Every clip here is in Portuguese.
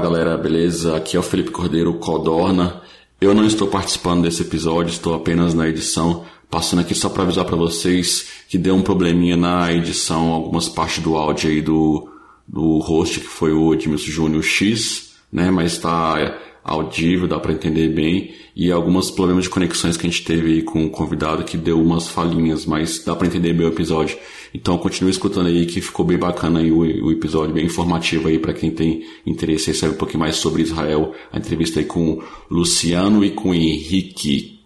Galera, beleza? Aqui é o Felipe Cordeiro Codorna. Eu não estou participando desse episódio, estou apenas na edição, passando aqui só para avisar para vocês que deu um probleminha na edição, algumas partes do áudio aí do, do host, que foi o Edmilson Júnior X, né? Mas está audível, dá para entender bem, e alguns problemas de conexões que a gente teve aí com o convidado que deu umas falhinhas, mas dá para entender bem o episódio. Então continue escutando aí que ficou bem bacana aí o, o episódio, bem informativo aí para quem tem interesse em saber um pouquinho mais sobre Israel, a entrevista aí com o Luciano e com o Henrique.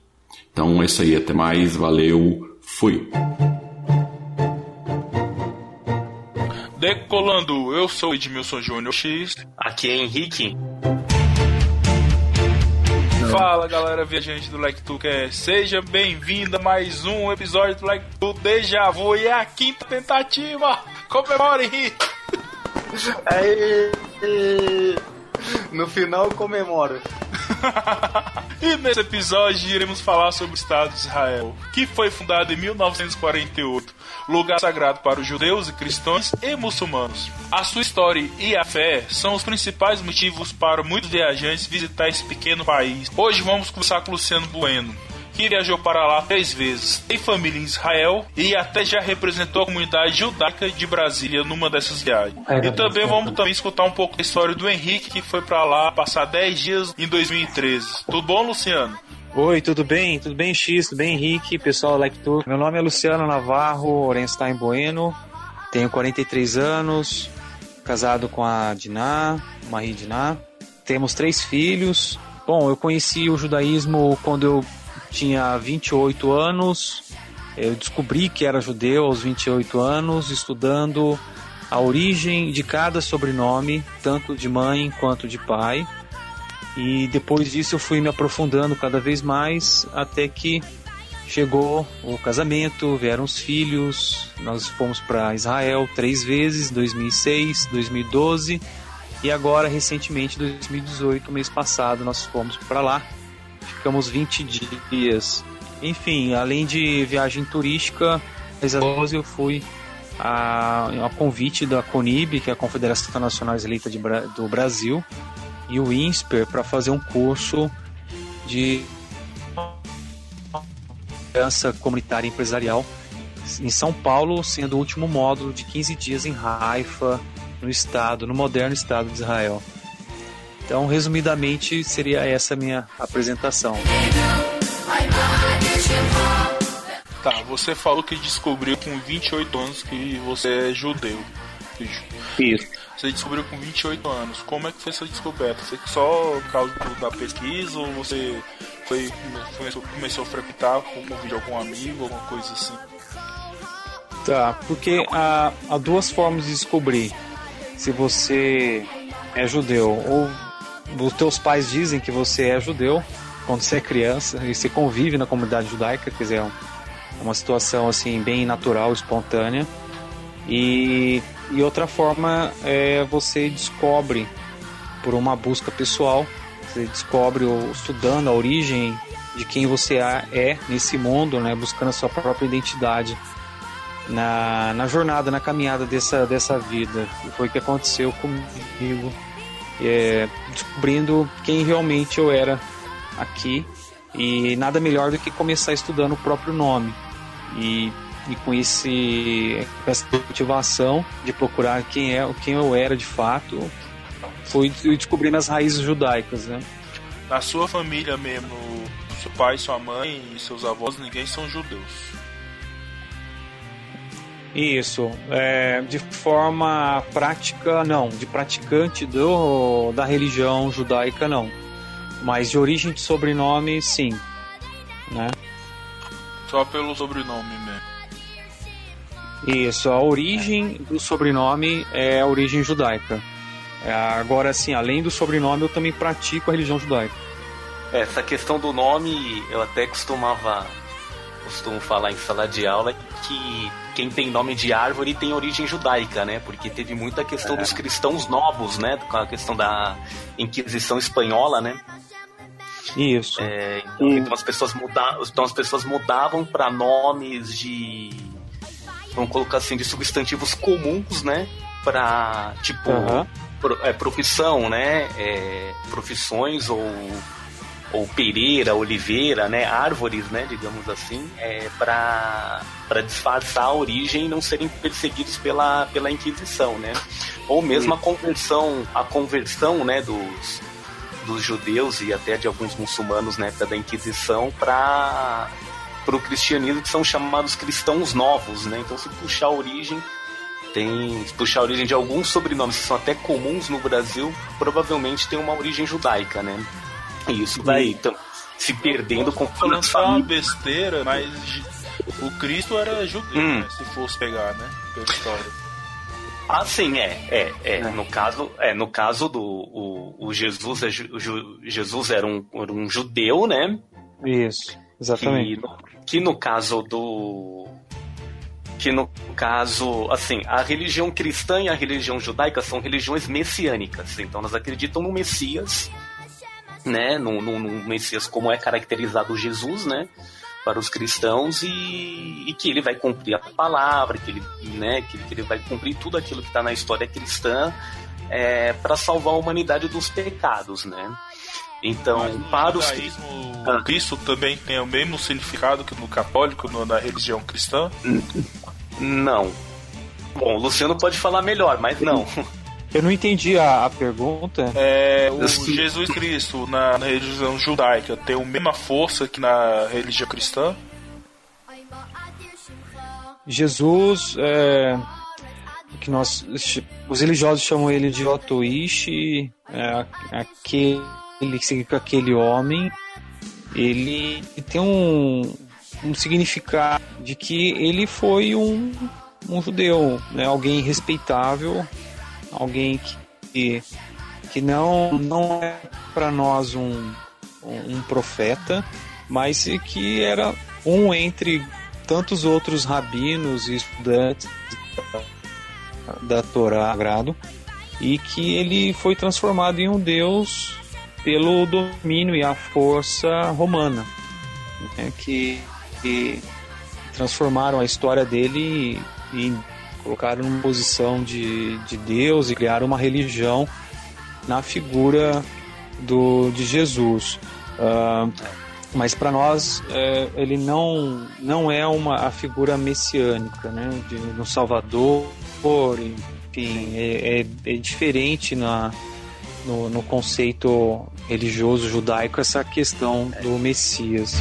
Então é isso aí, até mais, valeu, fui! Decolando, eu sou Edmilson Júnior X. Aqui é Henrique. Fala galera viajante do Like Quer, seja bem-vindo a mais um episódio do Like Tu Deja Vu e é a quinta tentativa. Comemore! Aí, no final comemora. E nesse episódio iremos falar sobre o Estado de Israel, que foi fundado em 1948, lugar sagrado para os judeus e cristãos e muçulmanos. A sua história e a fé são os principais motivos para muitos viajantes visitar esse pequeno país. Hoje vamos conversar com Luciano Bueno, que viajou para lá três vezes, tem família em Israel e até já representou a comunidade judaica de Brasília numa dessas viagens. e também vamos também escutar um pouco da história do Henrique, que foi para lá passar 10 dias em 2013. Tudo bom, Luciano? Oi, tudo bem? Tudo bem, X? Tudo bem, Henrique? Pessoal Like Tour. Meu nome é Luciano Navarro Orenstein Bueno, tenho 43 anos, casado com a Diná, Marie Diná. Temos três filhos. Bom, eu conheci o judaísmo quando eu tinha 28 anos. Eu descobri que era judeu aos 28 anos, estudando a origem de cada sobrenome, tanto de mãe quanto de pai. E depois disso eu fui me aprofundando cada vez mais até que chegou o casamento, vieram os filhos. Nós fomos para Israel três vezes, 2006, 2012 e agora recentemente 2018, mês passado, nós fomos para lá ficamos 20 dias. Enfim, além de viagem turística, eu fui a, a convite da CONIB, que é a Confederação Nacional Eleita de, do Brasil, e o INSPER para fazer um curso de liderança comunitária empresarial em São Paulo, sendo o último módulo de 15 dias em Haifa, no estado, no moderno estado de Israel. Então, resumidamente, seria essa a minha apresentação. Tá, você falou que descobriu com 28 anos que você é judeu. Isso. Você descobriu com 28 anos. Como é que foi essa descoberta? Foi só por causa da pesquisa ou você foi, começou, começou a frequentar com o convite de algum amigo, alguma coisa assim? Tá, porque há, há duas formas de descobrir se você é judeu. Ou os teus pais dizem que você é judeu quando você é criança e você convive na comunidade judaica, quer dizer, é uma situação assim bem natural, espontânea. E, e outra forma é você descobre por uma busca pessoal, você descobre estudando a origem de quem você é nesse mundo, né, buscando a sua própria identidade na, na jornada, na caminhada dessa, dessa vida. E foi o que aconteceu comigo é, descobrindo quem realmente eu era aqui. E nada melhor do que começar estudando o próprio nome. E, e com esse essa motivação de procurar quem é quem eu era de fato fui descobrindo as raízes judaicas né? Na sua família mesmo seu pai sua mãe e seus avós ninguém são judeus isso, é, de forma prática, não. De praticante do, da religião judaica, não. Mas de origem de sobrenome, sim. Né? Só pelo sobrenome mesmo. Isso, a origem do sobrenome é a origem judaica. É, agora, assim, além do sobrenome, eu também pratico a religião judaica. Essa questão do nome, eu até costumava costumo falar em sala de aula que quem tem nome de árvore tem origem judaica, né? Porque teve muita questão é. dos cristãos novos, né? Com a questão da Inquisição espanhola, né? Isso. É, então, então, as pessoas mudavam, então as pessoas mudavam para nomes de vamos colocar assim de substantivos comuns, né? Para tipo uhum. pro, é, profissão, né? É, profissões ou ou Pereira, Oliveira, né, árvores, né, digamos assim, é, para disfarçar a origem e não serem perseguidos pela, pela Inquisição, né? Ou mesmo a conversão, a conversão, né, dos, dos judeus e até de alguns muçulmanos na época da Inquisição para o cristianismo que são chamados cristãos novos, né? Então se puxar a origem tem se puxar a origem de alguns sobrenomes que são até comuns no Brasil, provavelmente tem uma origem judaica, né? Isso vai então, se perdendo com falando só uma besteira, mas o Cristo era judeu, hum. né, se fosse pegar, né? Pela história. Ah, sim, é, é, é. é. No caso, é, no caso do o, o Jesus, é, o Jesus era um, era um judeu, né? Isso, exatamente. Que no, que no caso do que no caso, assim, a religião cristã e a religião judaica são religiões messiânicas. Então, elas acreditam no Messias né, no, no, no Messias como é caracterizado Jesus, né, para os cristãos e, e, que ele vai cumprir a palavra, que ele, né, que, que ele vai cumprir tudo aquilo que está na história cristã é, para salvar a humanidade dos pecados, né? Então, para os ah. Cristo também tem o mesmo significado que no católico, no, na religião cristã? Não. Bom, o Luciano pode falar melhor, mas não. Eu não entendi a, a pergunta. É, o Jesus Cristo na, na, religião judaica tem a mesma força que na religião cristã? Jesus, é, que nós, os religiosos chamam ele de Otoishi, é, aquele que significa aquele homem, ele tem um, um significado de que ele foi um, um judeu, né, alguém respeitável alguém que, que não, não é para nós um, um profeta, mas que era um entre tantos outros rabinos e estudantes da, da Torá Sagrado e que ele foi transformado em um deus pelo domínio e a força romana, né, que, que transformaram a história dele em colocaram numa posição de, de Deus e criaram uma religião na figura do, de Jesus. Uh, mas para nós é, ele não, não é uma a figura messiânica, né, de um Salvador, enfim, é, é, é diferente na, no, no, conceito religioso judaico essa questão do Messias.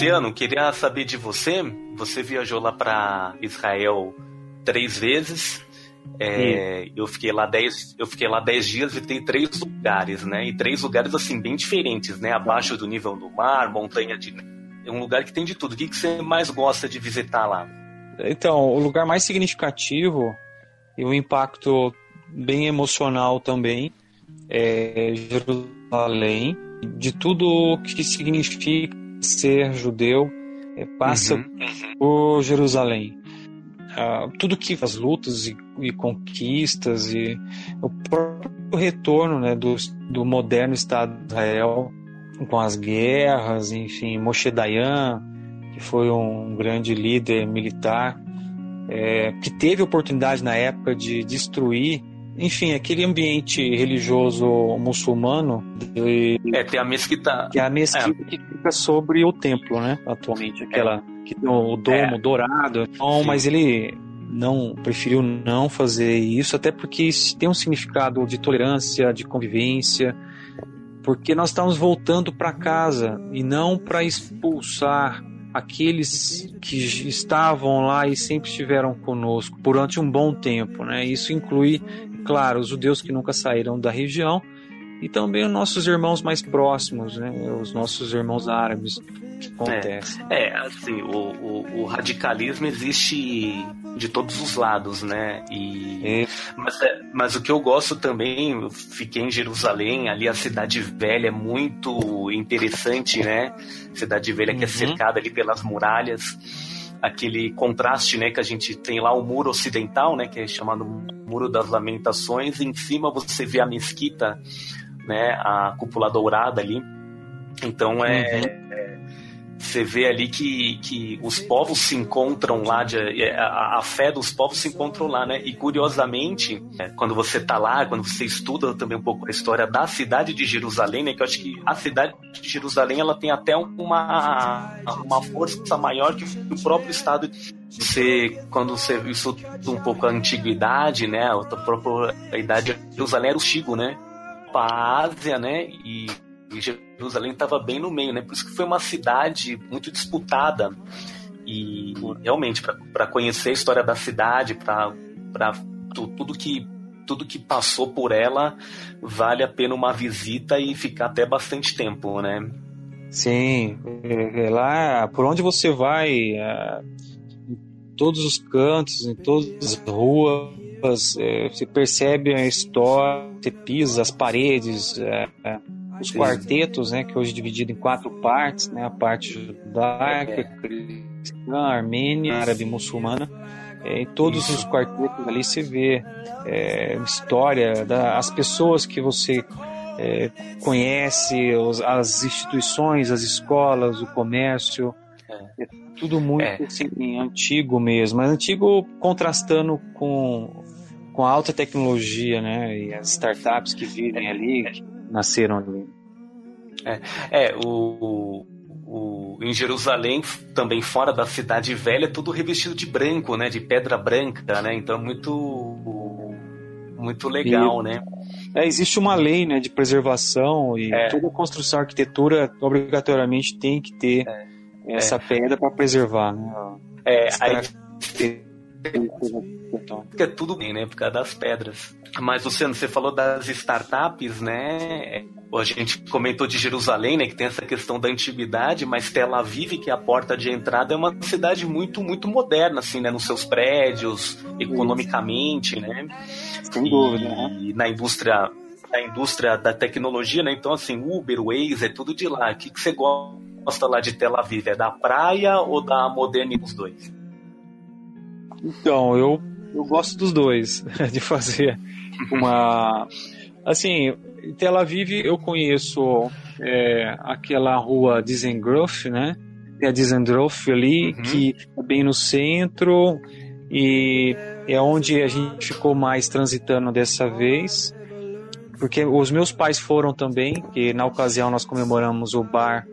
Luciano, queria saber de você. Você viajou lá para Israel três vezes. É, eu fiquei lá dez, eu fiquei lá dez dias e tem três lugares, né? E três lugares assim bem diferentes, né? Abaixo do nível do mar, montanha de, é um lugar que tem de tudo. O que, que você mais gosta de visitar lá? Então, o lugar mais significativo e o impacto bem emocional também é Jerusalém, de tudo que significa ser judeu é, passa uhum. por Jerusalém. Ah, tudo que as lutas e, e, conquistas e o próprio retorno né, do, do moderno Estado de Israel com as guerras, enfim, Moshe Dayan, que foi um grande líder militar, é, que teve oportunidade na época de destruir enfim, aquele ambiente religioso muçulmano. De, é, tem a mesquita. Que é a mesquita é. que fica sobre o templo, né? Atualmente. Aquela. É. Que tem o domo é. dourado. Então, mas ele não preferiu não fazer isso, até porque isso tem um significado de tolerância, de convivência, porque nós estamos voltando para casa e não para expulsar aqueles que estavam lá e sempre estiveram conosco durante um bom tempo, né? Isso inclui claro, os judeus que nunca saíram da região e também os nossos irmãos mais próximos, né? Os nossos irmãos árabes que acontece. É, é assim, o, o, o, radicalismo existe de todos os lados, né? E, é. Mas, é, mas o que eu gosto também, eu fiquei em Jerusalém, ali a cidade velha é muito interessante, né? Cidade velha uhum. que é uhum. cercada ali pelas muralhas aquele contraste, né, que a gente tem lá o muro ocidental, né, que é chamado Muro das Lamentações, e em cima você vê a mesquita, né, a cúpula dourada ali. Então é, uhum. é você vê ali que, que os povos se encontram lá, de, é, a, a, fé dos povos se encontram lá, né? E curiosamente, é, quando você está lá, quando você estuda também um pouco a história da cidade de Jerusalém, né? Que eu acho que a cidade de Jerusalém ela tem até uma, uma força maior que o próprio estado. Você, quando você estuda um pouco a antiguidade, né? A própria a idade de Jerusalém era o Chigo, né? A Ásia, né? E e Jerusalém estava bem no meio, né? Por isso que foi uma cidade muito disputada. E realmente, para conhecer a história da cidade, para tudo que tudo que passou por ela, vale a pena uma visita e ficar até bastante tempo, né? Sim, é, é lá por onde você vai, é, em todos os cantos, em todas as ruas, é, você percebe a história, você pisa as paredes, é, é os quartetos, né, que hoje é dividido em quatro partes, né, a parte judaica, cristã, armênia, árabe muçulmana. É, em todos Isso. os quartetos ali você vê é, história das pessoas que você é, conhece, os, as instituições, as escolas, o comércio. É, é tudo muito é. assim, antigo mesmo, mas antigo contrastando com, com a alta tecnologia, né? E as startups que vivem ali, que nasceram ali. É, é o, o, em Jerusalém, também fora da cidade velha, é tudo revestido de branco, né? De pedra branca, né? Então é muito, muito legal, e, né? É, existe uma lei né, de preservação e é. toda construção, arquitetura obrigatoriamente tem que ter é. essa é. pedra para preservar. Né? É, aí, é tudo bem, né? Por causa das pedras. Mas, Luciano, você falou das startups, né? A gente comentou de Jerusalém, né? Que tem essa questão da antiguidade, mas Tel Aviv, que é a porta de entrada, é uma cidade muito, muito moderna, assim, né? Nos seus prédios, economicamente, né? Sem dúvida, né? E na indústria, na indústria da tecnologia, né? Então, assim, Uber, Waze, é tudo de lá. O que, que você gosta lá de Tel Aviv? É da praia ou da modernidade dos dois? Então, eu, eu gosto dos dois, de fazer uma. Assim, Tel Aviv eu conheço é, aquela rua Dizengrof, né? Tem a Dizendorf ali, uhum. que é bem no centro e é onde a gente ficou mais transitando dessa vez. Porque os meus pais foram também, que na ocasião nós comemoramos o bar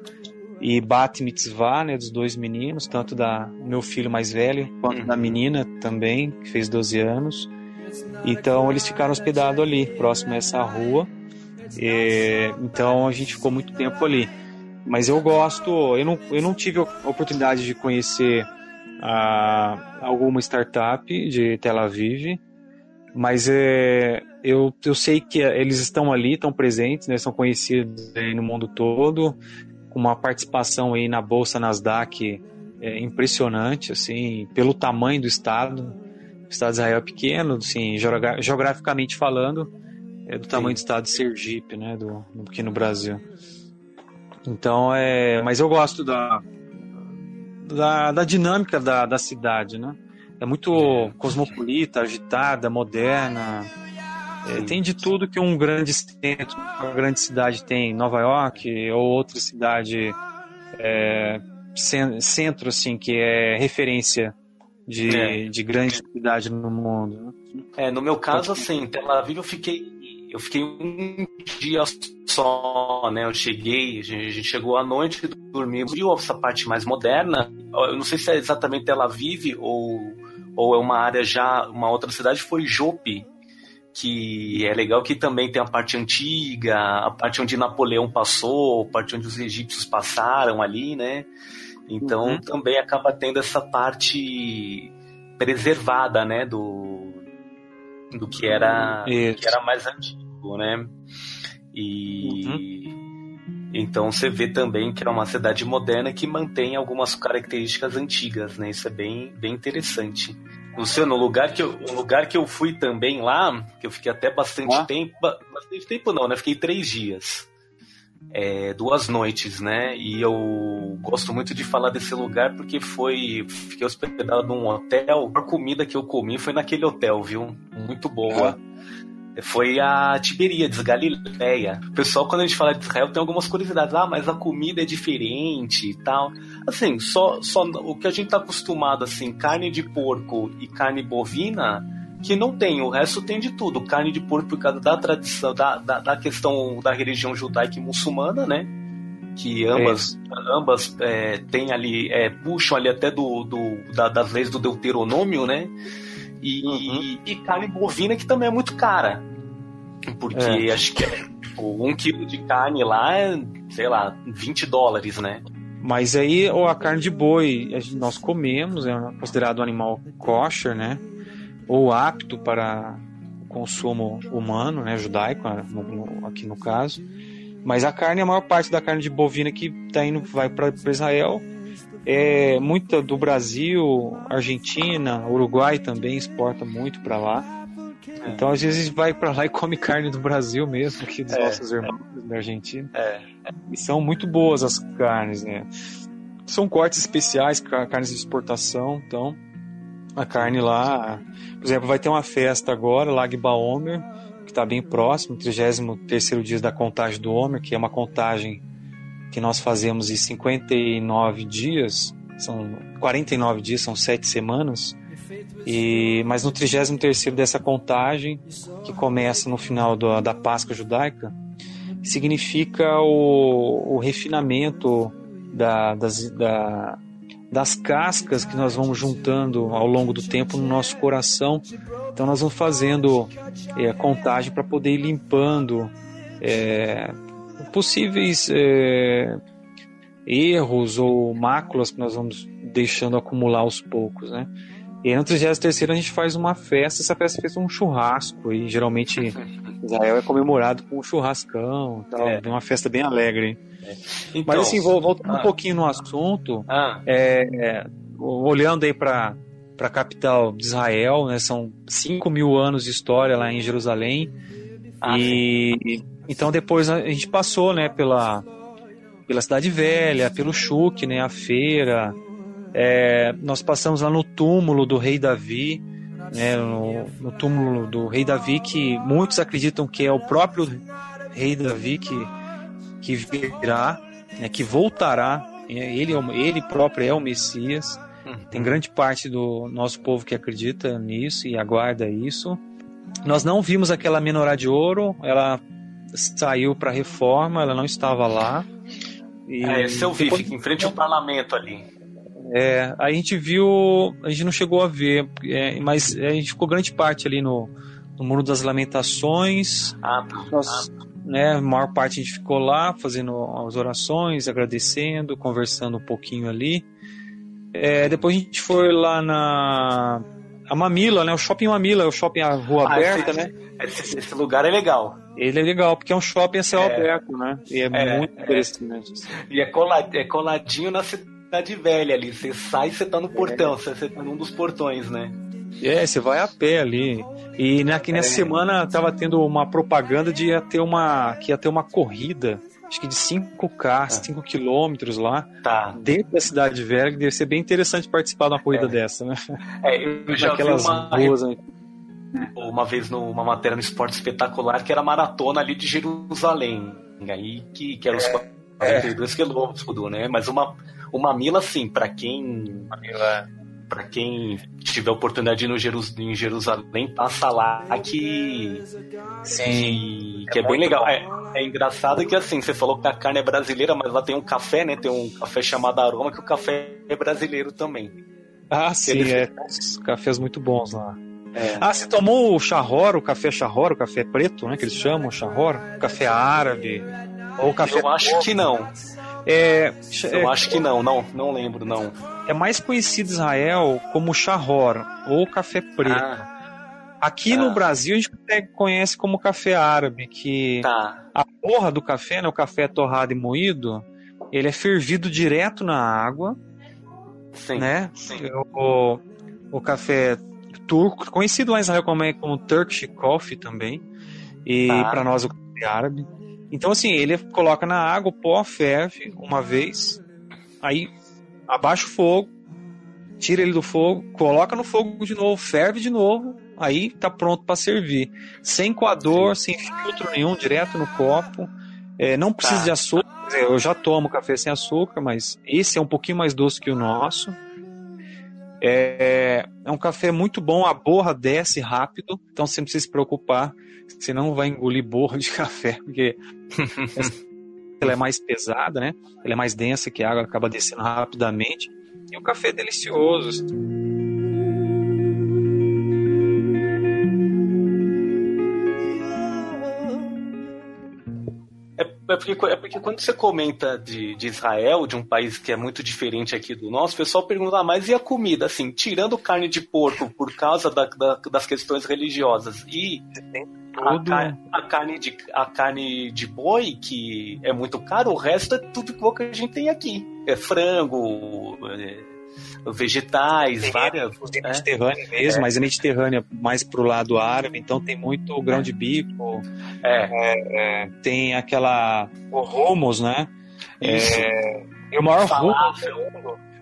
e Bat Mitzvah, né, dos dois meninos, tanto da meu filho mais velho quanto da uhum. menina também, que fez 12 anos. Então eles ficaram hospedados ali, próximo a essa rua. E, então a gente ficou muito tempo ali. Mas eu gosto, eu não, eu não tive a oportunidade de conhecer a, alguma startup de Tel Aviv, mas é, eu, eu sei que eles estão ali, estão presentes, né, são conhecidos no mundo todo com uma participação aí na bolsa Nasdaq é, impressionante, assim, pelo tamanho do estado. O estado de Israel é pequeno, assim, geograficamente falando, é do tamanho Sim. do estado de Sergipe, né, do, aqui no Brasil. Então, é, mas eu gosto da, da, da dinâmica da, da cidade, né? É muito cosmopolita, agitada, moderna, é, tem de tudo que um grande centro, uma grande cidade tem, Nova York ou outra cidade é, centro assim que é referência de, é. de grande cidade no mundo. É, no meu caso assim, Tel Aviv eu fiquei eu fiquei um dia só, né? Eu cheguei, a gente chegou à noite, dormi, viu essa parte mais moderna. Eu não sei se é exatamente Tel Aviv ou ou é uma área já, uma outra cidade, foi Jope, que é legal que também tem a parte antiga, a parte onde Napoleão passou, a parte onde os egípcios passaram ali, né? Então uhum. também acaba tendo essa parte preservada, né, do, do que era, que era mais antigo, né? E uhum. então você vê também que é uma cidade moderna que mantém algumas características antigas, né? Isso é bem, bem interessante. Luciano, o lugar que eu, lugar que eu fui também lá, que eu fiquei até bastante ah. tempo, bastante tempo não, né? Fiquei três dias é, duas noites, né? E eu gosto muito de falar desse lugar porque foi. Fiquei hospedado num hotel. A comida que eu comi foi naquele hotel, viu? Muito boa. Foi a Tiberíades, Galileia. O pessoal, quando a gente fala de Israel, tem algumas curiosidades. Ah, mas a comida é diferente e tal. Assim, só, só o que a gente tá acostumado, assim, carne de porco e carne bovina que não tem, o resto tem de tudo. Carne de porco por causa da tradição, da, da, da questão da religião judaica e muçulmana, né? Que ambas, é. ambas é, tem ali, é, puxam ali até do, do da, das leis do Deuteronômio, né? E, uhum. e, carne bovina que também é muito cara. Porque é. acho que é, tipo, um quilo de carne lá é, sei lá, 20 dólares, né? Mas aí, ou a carne de boi, nós comemos, é considerado um animal kosher, né? ou apto para o consumo humano, né, judaico, no, aqui no caso. Mas a carne, a maior parte da carne de bovina que tá indo, vai para Israel, é muita do Brasil, Argentina, Uruguai também exporta muito para lá. É. Então às vezes vai para lá e come carne do Brasil mesmo, aqui dos é. nossos irmãos da Argentina. É. E são muito boas as carnes, né? São cortes especiais, carnes de exportação, então a carne lá. Por exemplo, vai ter uma festa agora, Lag Baomer, que está bem próximo, 33 dia da contagem do Homer, que é uma contagem que nós fazemos em 59 dias, são 49 dias, são 7 semanas. E, mas no 33 dessa contagem, que começa no final do, da Páscoa judaica, significa o, o refinamento da, das, da, das cascas que nós vamos juntando ao longo do tempo no nosso coração. Então nós vamos fazendo é, contagem para poder ir limpando é, possíveis é, erros ou máculas que nós vamos deixando acumular aos poucos, né? E aí no 33 a gente faz uma festa, essa festa fez um churrasco, e geralmente Israel é comemorado com um churrascão, tal, é. uma festa bem alegre. Então, Mas assim, voltando ah, um pouquinho no assunto, ah, é, é, olhando aí para para a capital de Israel, né, são 5 mil anos de história lá em Jerusalém. Ah, e, então depois a gente passou, né, pela pela cidade velha, pelo Chuque, né, a feira. É, nós passamos lá no túmulo do rei Davi, né, no, no, túmulo do rei Davi que muitos acreditam que é o próprio rei Davi que que virá, né, que voltará. Né, ele, é ele próprio é o Messias. Uhum. Tem grande parte do nosso povo que acredita nisso e aguarda isso. Nós não vimos aquela menorá de ouro, ela saiu para reforma, ela não estava lá. E é, esse eu vi, depois... fica em frente ao parlamento ali. É, a gente viu, a gente não chegou a ver, é, mas a gente ficou grande parte ali no, no Muro das Lamentações. Ah, tá. Nós, ah, né? A maior parte a gente ficou lá fazendo as orações, agradecendo, conversando um pouquinho ali. É, depois a gente foi lá na a Mamila, né? O shopping Mamila, é o shopping a rua ah, aberta, esse, né? Esse, esse, lugar é legal. Ele é legal, porque é um shopping a céu é, aberto, né? E é, é muito é. interessante. E é, colad, é coladinho na cidade velha ali. Você sai, você tá no portão, você, você tá num dos portões, né? É, você vai a pé ali. E aqui nessa é. semana tava tendo uma propaganda de ia ter uma, que ia ter uma corrida, acho que de 5K, 5 quilômetros lá, tá. dentro da cidade velha, que deve ser bem interessante participar de uma corrida é. dessa, né? É, eu já Naquelas vi uma... Ruas, né? uma vez numa matéria no Esporte Espetacular que era maratona ali de Jerusalém, aí que, que era os é. 42 quilômetros, né? Mas uma, uma mila, assim, para quem... Uma mila para quem tiver oportunidade de ir no Jerus, em Jerusalém, passa lá que. Sim. Que é, é bem legal. É, é, engraçado que assim, você falou que a carne é brasileira, mas lá tem um café, né? Tem um café chamado Aroma, que o café é brasileiro também. Ah, sim, Eles... é. Cafés muito bons lá. É. Ah, você tomou o charror, o café charror, o café preto, né? Que eles chamam charror? Café árabe. Ou café. Eu acho que não. É, Eu é, acho que não, não, não lembro, não. É mais conhecido em Israel como charror ou café preto. Ah. Aqui ah. no Brasil a gente conhece como café árabe, que tá. a porra do café, né, o café torrado e moído, ele é fervido direto na água, sim, né? Sim. O, o café turco, conhecido lá em Israel como, como Turkish Coffee também, e tá. para nós o café árabe. Então assim, ele coloca na água, o pó ferve uma vez, aí abaixa o fogo, tira ele do fogo, coloca no fogo de novo, ferve de novo, aí tá pronto para servir. Sem coador, sem filtro nenhum, direto no copo. É, não precisa tá. de açúcar, eu já tomo café sem açúcar, mas esse é um pouquinho mais doce que o nosso. É, é um café muito bom, a borra desce rápido, então você não precisa se preocupar, senão vai engolir borra de café, porque ela é mais pesada, né? Ela é mais densa que a água, acaba descendo rapidamente. E o café é delicioso. É porque, é porque quando você comenta de, de Israel, de um país que é muito diferente aqui do nosso, o pessoal pergunta, ah, mas e a comida? Assim, tirando carne de porco por causa da, da, das questões religiosas e a, car a, carne de, a carne de boi, que é muito caro, o resto é tudo igual que a gente tem aqui. É frango, é vegetais, tem, várias. Tem né? Mediterrânea mesmo, é. mas é Mediterrânea mais pro lado árabe, então tem muito grão de bico. É. é, é tem aquela. O hummus, né? Isso. É, e o maior hummus,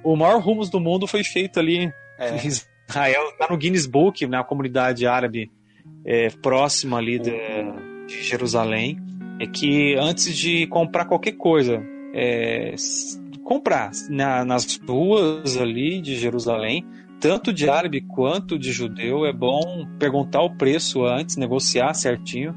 o maior hummus do mundo foi feito ali é. em Israel, tá no Guinness Book, na comunidade árabe é, próxima ali de, de Jerusalém. É que antes de comprar qualquer coisa, é, comprar na, nas ruas ali de Jerusalém, tanto de árabe quanto de judeu. É bom perguntar o preço antes, negociar certinho.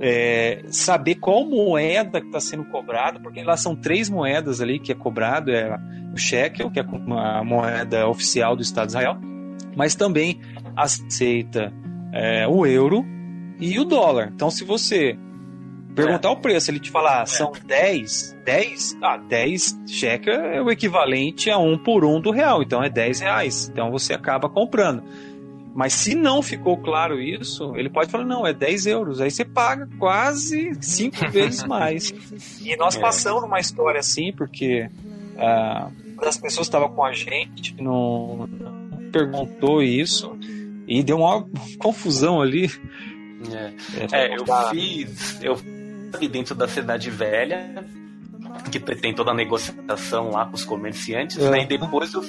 É, saber qual moeda que está sendo cobrada, porque lá são três moedas ali que é cobrado, é o shekel, que é a moeda oficial do Estado de Israel, mas também aceita é, o euro e o dólar. Então, se você perguntar é. o preço, ele te falar, ah, são 10, 10, ah, 10 checa é o equivalente a um por um do real, então é 10 reais. Então você acaba comprando. Mas se não ficou claro isso, ele pode falar, não, é 10 euros. Aí você paga quase cinco vezes mais. E nós é. passamos numa história assim, porque uma das pessoas que estava com a gente não perguntou isso e deu uma confusão ali. É, é eu fiz. Eu dentro da cidade velha, que tem toda a negociação lá com os comerciantes, é. né? E depois eu,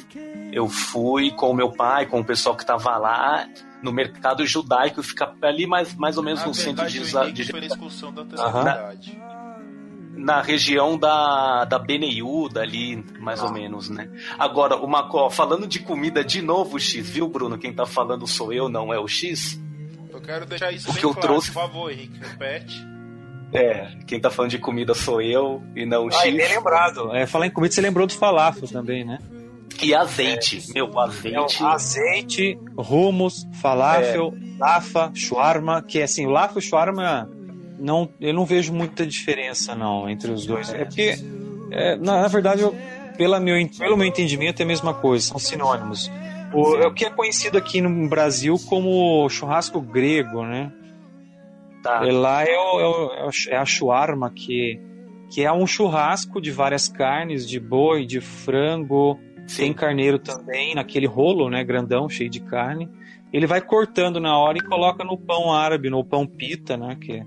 eu fui com o meu pai, com o pessoal que estava lá no mercado judaico, fica ali mais, mais ou menos no centro de, de, de... excursão da na, na região da, da Beneiúda ali, mais ah. ou menos, né? Agora, uma falando de comida de novo, X, viu, Bruno? Quem tá falando sou eu, não é o X. Eu quero deixar isso o bem que claro, eu trouxe... por favor, Henrique, repete. É, quem tá falando de comida sou eu e não o ah, X. bem lembrado. É, falar em comida, você lembrou do falafel também, né? E azeite, é, meu, azeite. É, azeite, hummus, falafel, é. lafa, shawarma, que é assim, o lafa e o shawarma, não, eu não vejo muita diferença não entre os dois. É porque, é, na, na, verdade, eu, pela meu, pelo meu entendimento é a mesma coisa, são sinônimos. O, é o que é conhecido aqui no Brasil como churrasco grego, né? Tá. E lá é, o, é, o, é a shawarma, que, que é um churrasco de várias carnes, de boi, de frango, Sim. tem carneiro também, naquele rolo, né, grandão, cheio de carne. Ele vai cortando na hora e coloca no pão árabe, no pão pita, né, que,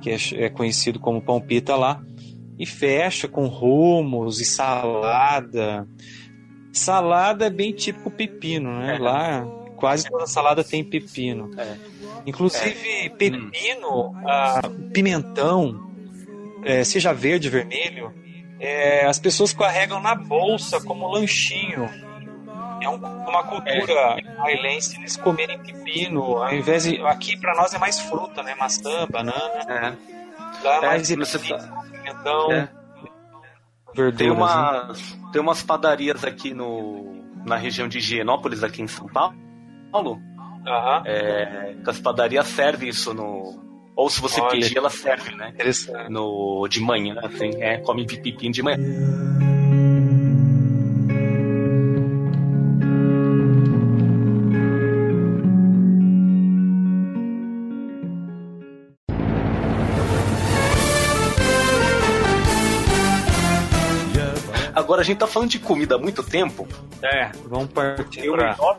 que é, é conhecido como pão pita lá, e fecha com rumos e salada. Salada é bem típico pepino, né? É. Lá quase toda salada tem pepino. É. Inclusive, pepino, pimentão, seja verde, vermelho, as pessoas carregam na bolsa como lanchinho. É um, uma cultura israelense eles comerem pepino, ao invés de. Aqui para nós é mais fruta, né? Maçã, banana. É. Lá é mais você tá... pimentão. É. Verduras, tem, uma, né? tem umas padarias aqui no, na região de Higienópolis, aqui em São Paulo, Uhum. É, as padarias servem isso no. Ou se você Olha, pedir, ela serve, né? No, de manhã, assim, é, come pipipim de manhã. Agora a gente tá falando de comida há muito tempo. É, vamos partir pra... melhor,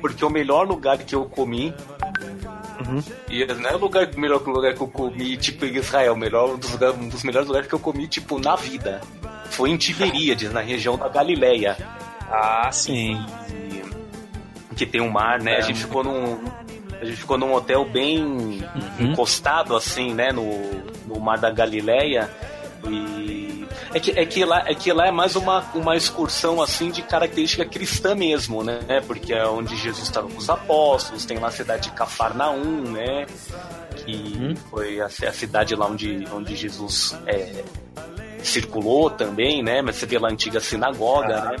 porque o melhor lugar que eu comi Uhum. E não é o lugar, melhor lugar que eu comi, tipo, em Israel. Melhor, um, dos, um dos melhores lugares que eu comi, tipo, na vida. Foi em Tiberíades, na região da Galileia. Ah, sim. E, que tem um mar, né? É. A gente ficou num. A gente ficou num hotel bem uhum. encostado, assim, né? No, no mar da Galileia. E é que, é que, lá, é que lá é mais uma, uma excursão assim de característica cristã mesmo, né? Porque é onde Jesus estava com os apóstolos, tem lá a cidade de Cafarnaum, né? Que hum. foi a, a, cidade lá onde, onde Jesus é, circulou também, né? Mas você vê lá a antiga sinagoga, ah. né?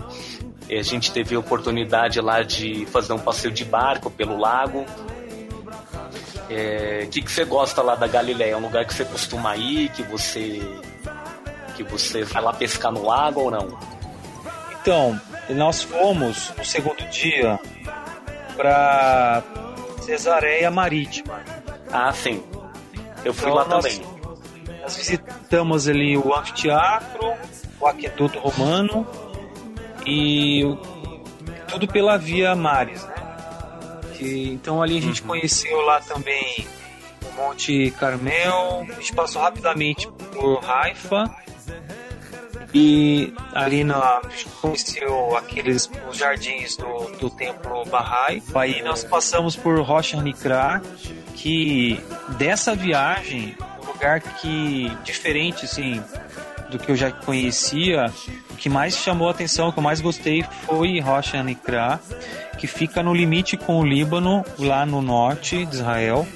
E a gente teve a oportunidade lá de fazer um passeio de barco pelo lago. O é, que, que você gosta lá da Galileia? É um lugar que você costuma ir, que você que você vai lá pescar no lago ou não? Então, nós fomos no segundo dia para Cesareia Marítima. Ah, sim. Eu fui então, lá nós, também. Nós visitamos ali o anfiteatro, o aqueduto romano e tudo pela via Mares, né? Que, então ali a gente uhum. conheceu lá também o Monte Carmel, a gente passou rapidamente por Haifa e ali na, conheceu aqueles os jardins do, do templo Bahá'í. Aí nós passamos por Rocha Nikra, que dessa viagem, um lugar que diferente assim do que eu já conhecia, o que mais chamou a atenção, o que eu mais gostei foi Rocha Nikra, que fica no limite com o Líbano, lá no norte de Israel.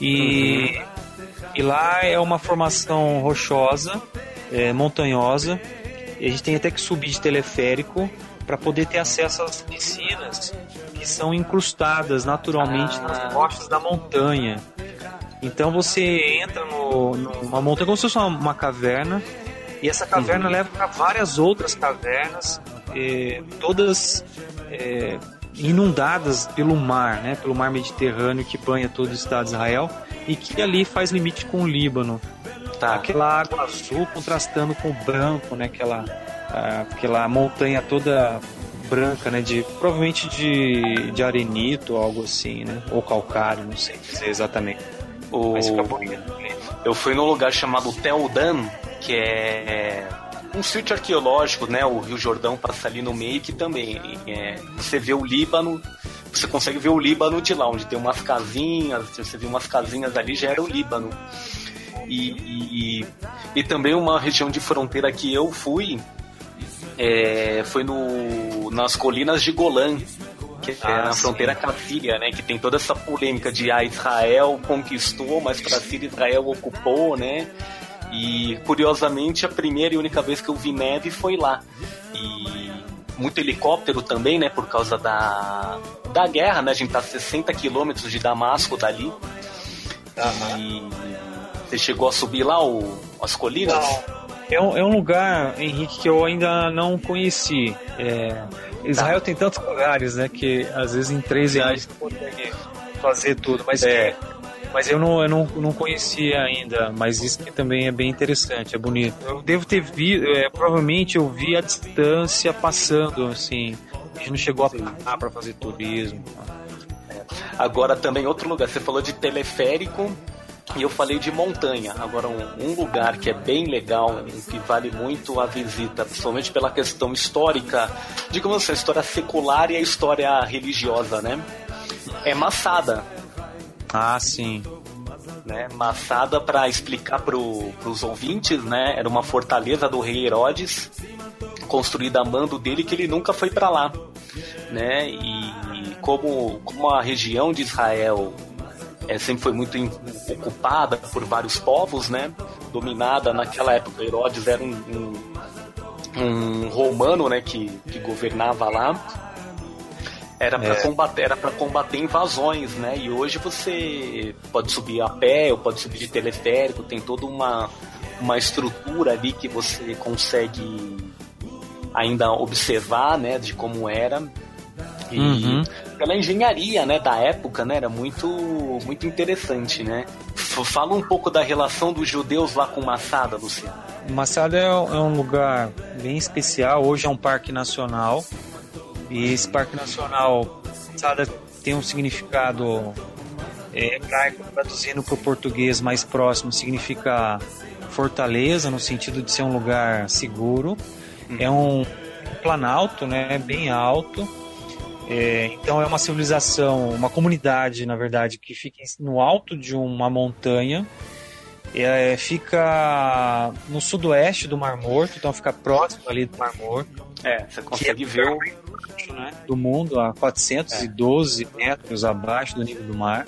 E, uhum. e lá é uma formação rochosa é, montanhosa. E a gente tem até que subir de teleférico para poder ter acesso às piscinas que são incrustadas naturalmente ah. nas rochas da montanha. Então você entra no, numa montanha como se fosse uma, uma caverna e essa caverna uhum. leva para várias outras cavernas, eh, todas eh, inundadas pelo mar, né, pelo mar Mediterrâneo que banha todo o Estado de Israel e que ali faz limite com o Líbano. Tá. Aquela água azul contrastando com o branco, né? Aquela, aquela montanha toda branca, né? De, provavelmente de, de arenito ou algo assim, né? Ou calcário, não sei dizer exatamente. O... Mas fica bonito. Eu fui num lugar chamado Teldan, que é um sítio arqueológico, né? O Rio Jordão passa ali no meio, que também é, você vê o Líbano, você consegue ver o Líbano de lá, onde tem umas casinhas, você vê umas casinhas ali, já era o Líbano. E, e, e, também uma região de fronteira que eu fui é, foi no, nas colinas de Golã, que é ah, na sim. fronteira com a Síria, né? Que tem toda essa polêmica de ah, Israel conquistou, mas para a Síria Israel ocupou, né? E curiosamente a primeira e única vez que eu vi neve foi lá. E muito helicóptero também, né? Por causa da, da guerra, né? A gente tá a 60 quilômetros de Damasco dali. Uhum. E você chegou a subir lá o, as colinas? Não. É um, é um lugar, Henrique, que eu ainda não conheci. É, Israel tá. tem tantos lugares, né? Que às vezes em três reais você consegue fazer tudo. Mas, é, mas eu, não, eu não, não conhecia ainda. Mas isso também é bem interessante, é bonito. Eu devo ter visto, é, provavelmente eu vi a distância passando, assim. A gente não chegou a parar para fazer turismo. É. Agora também outro lugar, você falou de teleférico e eu falei de montanha. Agora, um, um, lugar que é bem legal, que vale muito a visita, principalmente pela questão histórica, digamos assim, a história secular e a história religiosa, né? É Massada. Ah, sim. Né? Massada, para explicar para os ouvintes, né? Era uma fortaleza do rei Herodes, construída a mando dele, que ele nunca foi para lá. Né? E como, como a região de Israel é, sempre foi muito ocupada por vários povos, né? Dominada naquela época, Herodes era um, um, um romano, né? Que, que governava lá. Era para é. combater, era para combater invasões, né? E hoje você pode subir a pé, ou pode subir de teleférico, tem toda uma uma estrutura ali que você consegue ainda observar, né? De como era. E uhum. pela engenharia, né, da época, né, era muito, muito interessante, né? Fala um pouco da relação dos judeus lá com Massada, Luciano. Massada é, é um lugar bem especial. Hoje é um parque nacional. E esse parque nacional, Massada tem um significado é, hebraico, traduzindo para o português mais próximo, significa fortaleza, no sentido de ser um lugar seguro. É um planalto, né, bem alto. É, então é uma civilização, uma comunidade, na verdade, que fica no alto de uma montanha. É, fica no sudoeste do Mar Morto, então fica próximo ali do Mar Morto. É, você consegue é ver o né, do mundo a 412 é. metros abaixo do nível do mar.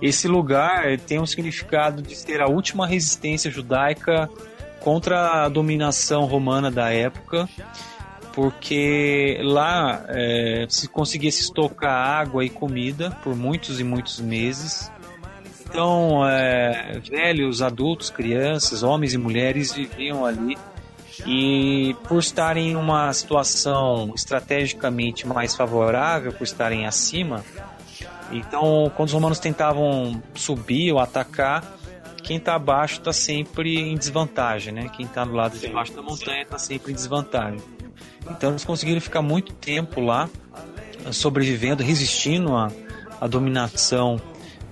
Esse lugar tem um significado de ser a última resistência judaica contra a dominação romana da época, porque lá é, se conseguia se estocar água e comida por muitos e muitos meses. Então, é, velhos, adultos, crianças, homens e mulheres viviam ali e por estarem em uma situação estrategicamente mais favorável, por estarem acima, então quando os romanos tentavam subir ou atacar, quem está abaixo está sempre em desvantagem, né? Quem está do lado de baixo da montanha está sempre em desvantagem. Então eles conseguiram ficar muito tempo lá, sobrevivendo, resistindo à, à dominação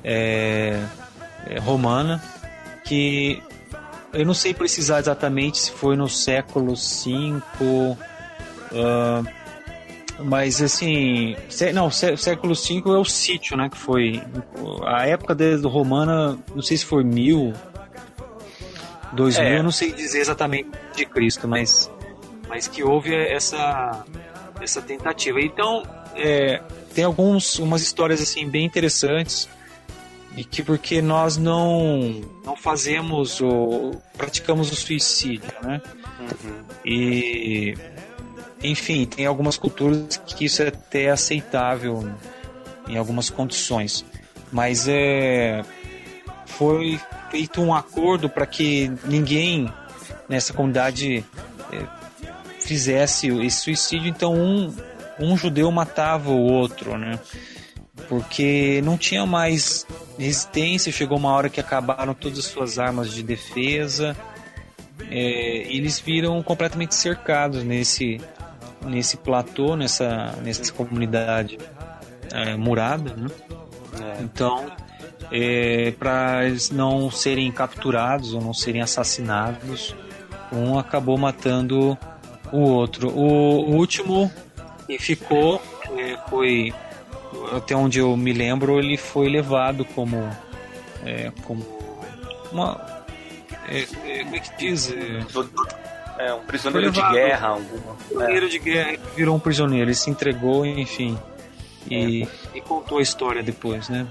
é, romana, que eu não sei precisar exatamente se foi no século V, uh, mas assim, não, século V é o sítio, né? Que foi a época do romana, não sei se foi mil, dois é. mil, eu não sei dizer exatamente de Cristo, mas, mas que houve essa essa tentativa. Então, é, tem alguns umas histórias assim bem interessantes e que porque nós não não fazemos o praticamos o suicídio, né? Uhum. E enfim, tem algumas culturas que isso é até aceitável em algumas condições, mas é foi feito um acordo para que ninguém nessa comunidade é, fizesse esse suicídio, então um um judeu matava o outro, né? porque não tinha mais resistência. Chegou uma hora que acabaram todas as suas armas de defesa. É, eles viram completamente cercados nesse nesse platô, nessa nessa comunidade é, murada, né? É. Então, é, para eles não serem capturados ou não serem assassinados, um acabou matando o outro. O, último que ficou é, foi até onde eu me lembro, ele foi levado como. É, como uma. É, é, como é que diz? É, um prisioneiro de guerra. Alguma, prisioneiro de guerra, virou um prisioneiro, ele se entregou, enfim. E, é. e contou a história depois, né?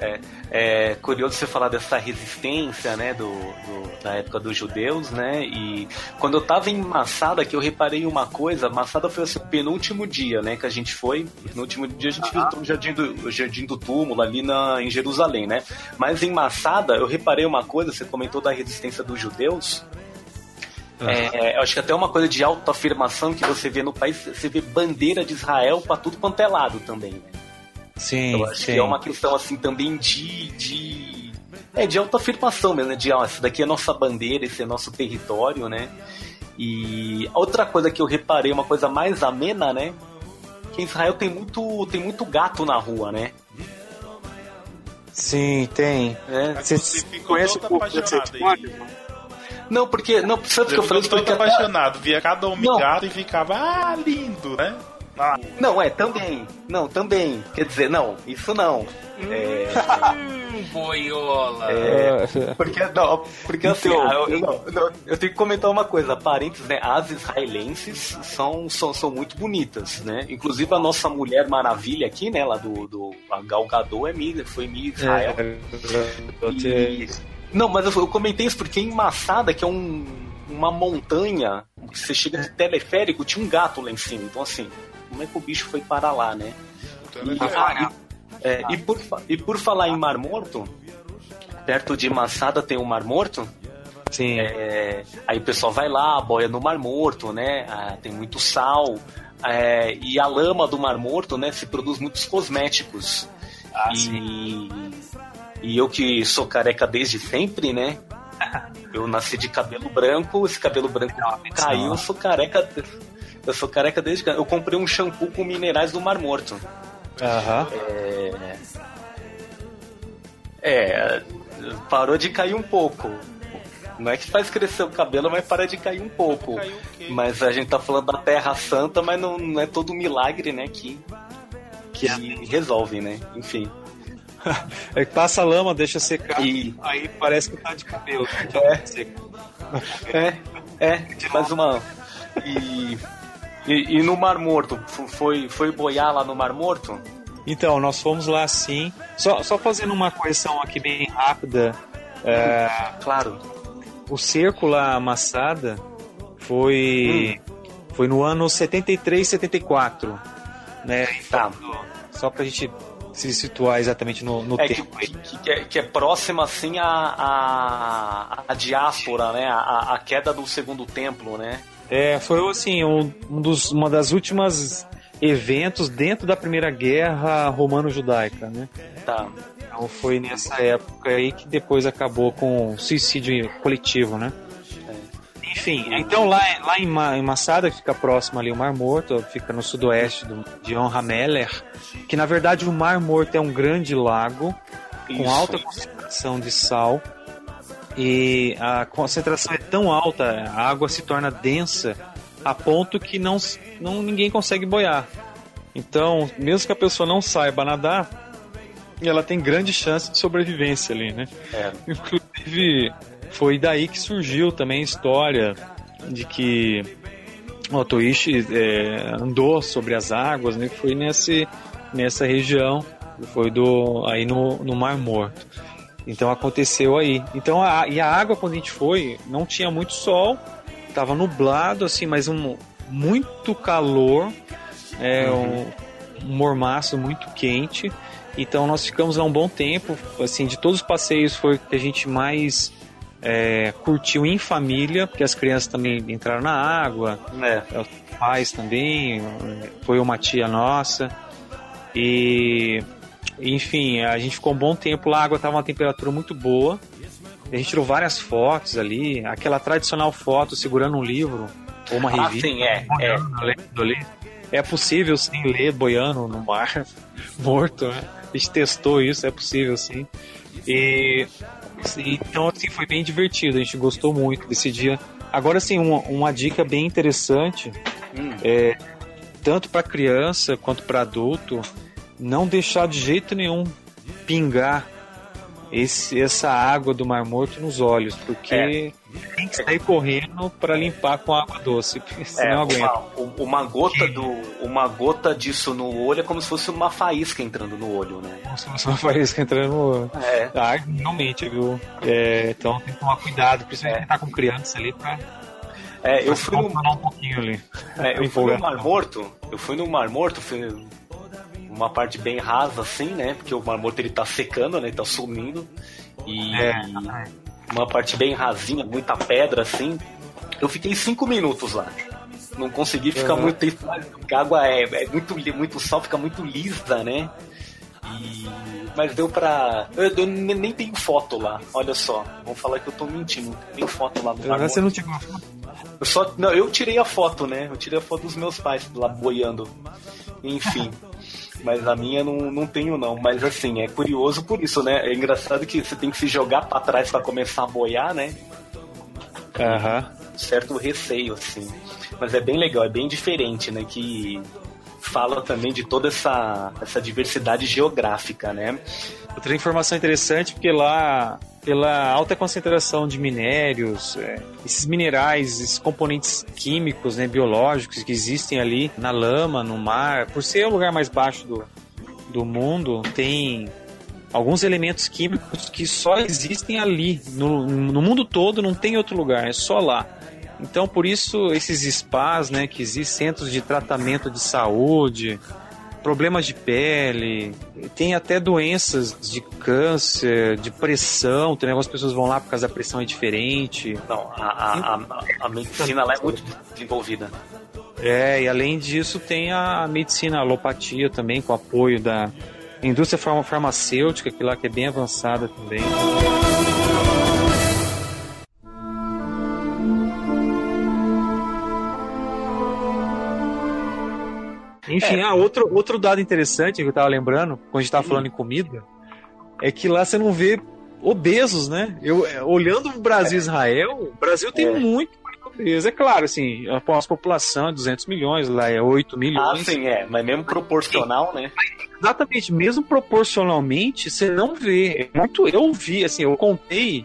É, é curioso você falar dessa resistência, né, do, do, da época dos judeus, né, e quando eu tava em Massada que eu reparei uma coisa, Massada foi assim, o penúltimo dia, né, que a gente foi, no último dia a gente visitou o jardim do, o jardim do túmulo ali na, em Jerusalém, né, mas em Massada eu reparei uma coisa, você comentou da resistência dos judeus, Uhum. É, eu acho que até uma coisa de autoafirmação que você vê no país, você vê bandeira de Israel para tudo quanto é lado também. Né? Sim, eu acho sim. que é uma questão assim também de, de é de autoafirmação mesmo, né? De ó, essa daqui é nossa bandeira, esse é nosso território, né? E outra coisa que eu reparei, uma coisa mais amena, né? Que em Israel tem muito, tem muito gato na rua, né? Sim, tem. É. Você, você conhece o pouco Não, porque. Não, sabe o que eu falei? Porque apaixonado, via cada homem gato e ficava, ah, lindo, né? Ah. Não, é, também. Não, também. Quer dizer, não, isso não. É... Hum, boiola. É, porque, não, porque assim, então, eu, eu, não, eu, tenho que comentar uma coisa. Parentes, né? As israelenses são, são, são muito bonitas, né? Inclusive a nossa Mulher Maravilha aqui, né? Lá do, do a Gal Gadot é minha, foi minha Israel. É, e, não, mas eu, eu comentei isso porque em Massada, que é um, uma montanha, você chega de teleférico, tinha um gato lá em cima. Então, assim, como é que o bicho foi para lá, né? E, ah, é, e, por, e por falar em Mar Morto, perto de Massada tem o um Mar Morto. Sim. É, aí o pessoal vai lá, boia no Mar Morto, né? Ah, tem muito sal. é, e a lama do Mar Morto, né, se produz muitos cosméticos. Ah, e, e eu que sou careca desde sempre, né? Eu nasci de cabelo branco, esse cabelo branco caiu, eu sou careca. Eu sou careca desde. Eu comprei um shampoo com minerais do Mar Morto. Aham. É, é, parou de cair um pouco. Não é que faz crescer o cabelo, mas para de cair um pouco. Mas a gente tá falando da Terra Santa, mas não, não é todo milagre, né? Que, que resolve, né? Enfim. É que passa a lama, deixa secar, E- aí parece que tá de cabelo. É. É, é, mais uma. E, e, e no Mar Morto? Foi, foi boiar lá no Mar Morto? Então, nós fomos lá sim. Só, só fazendo uma correção aqui bem rápida. é, Claro. o cerco lá, a Massada, foi, foi no ano 73, 74. Né? Tá. Só pra gente se situar exatamente no, no É tempo que, que é, que é próxima assim a, a, a diáspora, né? A, a queda do segundo templo, né? É, foi assim, um, um dos, uma das últimas eventos dentro da Primeira Guerra Romano-Judaica, né? Tá. Então foi nessa época aí que depois acabou com o suicídio coletivo, né? Enfim, então lá, lá em, Ma, em Massada, que fica próximo ali o Mar Morto, fica no sudoeste do, de Onrameller, que na verdade o Mar Morto é um grande lago com Isso. alta concentração de sal e a concentração é tão alta, a água se torna densa a ponto que não, não ninguém consegue boiar. Então, mesmo que a pessoa não saiba nadar, ela tem grande chance de sobrevivência ali, né? É. Inclusive, foi daí que surgiu também a história de que o Otoishi é, andou sobre as águas, né? Foi nesse, nessa região, foi do aí no, no Mar Morto. Então aconteceu aí. Então a, e a água quando a gente foi não tinha muito sol, tava nublado assim, mas um muito calor, é um, um mormaço muito quente. Então nós ficamos lá um bom tempo. Assim, de todos os passeios foi o que a gente mais é, curtiu em família, porque as crianças também entraram na água, É. os pais também, foi uma tia nossa. E enfim, a gente ficou um bom tempo lá, a água estava uma temperatura muito boa. A gente tirou várias fotos ali, aquela tradicional foto segurando um livro ou uma Ah, revista. sim, é. é. lendo ali. É possível sim ler boiando no mar, morto, né? A gente testou isso, é possível sim. E então assim foi bem divertido, a gente gostou muito desse dia. Agora sim, uma, uma dica bem interessante, Hum. é tanto para criança quanto para adulto, não deixar de jeito nenhum pingar esse, essa água do Mar Morto nos olhos, porque É. tem que sair correndo para limpar com água doce, porque É, senão aguenta. uma, uma gota do uma gota disso no olho é como se fosse uma faísca entrando no olho, né? Como se fosse uma faísca entrando no... É. Ah, realmente, viu? É, então tem que tomar cuidado, principalmente quem tá com criança ali, pra, É, eu fui no, um pouquinho ali. é, eu fui no. Mar Morto, eu fui no Mar Morto, fui uma parte bem rasa assim, né? Porque o Mar Morto ele tá secando, né? Ele tá sumindo. E É. uma parte bem rasinha, muita pedra assim. Eu fiquei cinco minutos lá. Não consegui ficar Uhum. muito tempo, a água é, é muito, muito sal, fica muito lisa, né? E- Mas deu pra. Eu, eu nem tenho foto lá, olha só. Vão falar que eu tô mentindo. Tenho foto lá no Mar Você não tirou Eu só, não, eu tirei a foto, né? Eu tirei a foto dos meus pais lá boiando. Enfim. Mas a minha não, não tenho, não. Mas assim, é curioso por isso, né? É engraçado que você tem que se jogar pra trás pra começar a boiar, né? Aham. Certo receio, assim. Mas é bem legal, é bem diferente, né? Que fala também de toda essa, essa diversidade geográfica, né? Outra informação interessante, porque lá, pela alta concentração de minérios, é, esses minerais, esses componentes químicos, né, biológicos que existem ali na lama, no mar, por ser o lugar mais baixo do, do mundo, tem alguns elementos químicos que só existem ali. No, no mundo todo não tem outro lugar, é só lá. Então, por isso, esses spas, né, que existem, centros de tratamento de saúde, problemas de pele, tem até doenças de câncer, de pressão, tem algumas pessoas vão lá por causa da pressão é diferente. Não, a, a, a, a medicina lá é muito desenvolvida. É, e além disso tem a medicina a alopatia também, com apoio da indústria farmacêutica, que lá que é bem avançada também. Enfim, é. ah, outro, outro dado interessante que eu tava lembrando, quando a gente tava falando em comida, é que lá você não vê obesos, né? Eu, é, olhando o Brasil e Israel, o Brasil tem é. muito obeso. É claro, assim, a nossa população é 200 milhões, lá é 8 milhões. Ah, sim, é, mas mesmo proporcional, né? Exatamente, mesmo proporcionalmente, você não vê. É muito, eu vi, assim, eu contei,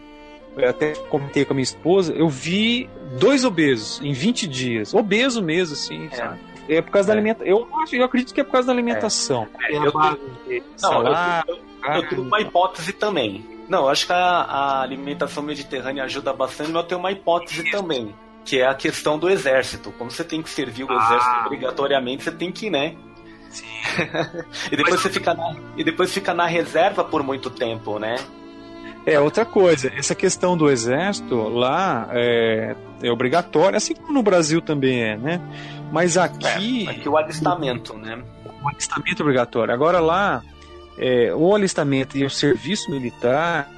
eu até comentei com a minha esposa, eu vi dois obesos em 20 dias. Obeso mesmo, assim, é. sabe? É por causa é. da alimentação. Eu, eu acredito que é por causa da alimentação. É. É, eu, não, eu, eu, eu tenho uma hipótese também. Não, acho que a, a, alimentação mediterrânea ajuda bastante, mas eu tenho uma hipótese também, que é a questão do exército. Como você tem que servir o ah. exército obrigatoriamente, você tem que, né? Sim. e depois mas... você fica na, e depois fica na reserva por muito tempo, né? É, outra coisa, essa questão do exército lá é, é obrigatória, assim como no Brasil também é, né? Mas aqui. É, aqui o alistamento, né? O alistamento é obrigatório. Agora lá, é, o alistamento e o serviço militar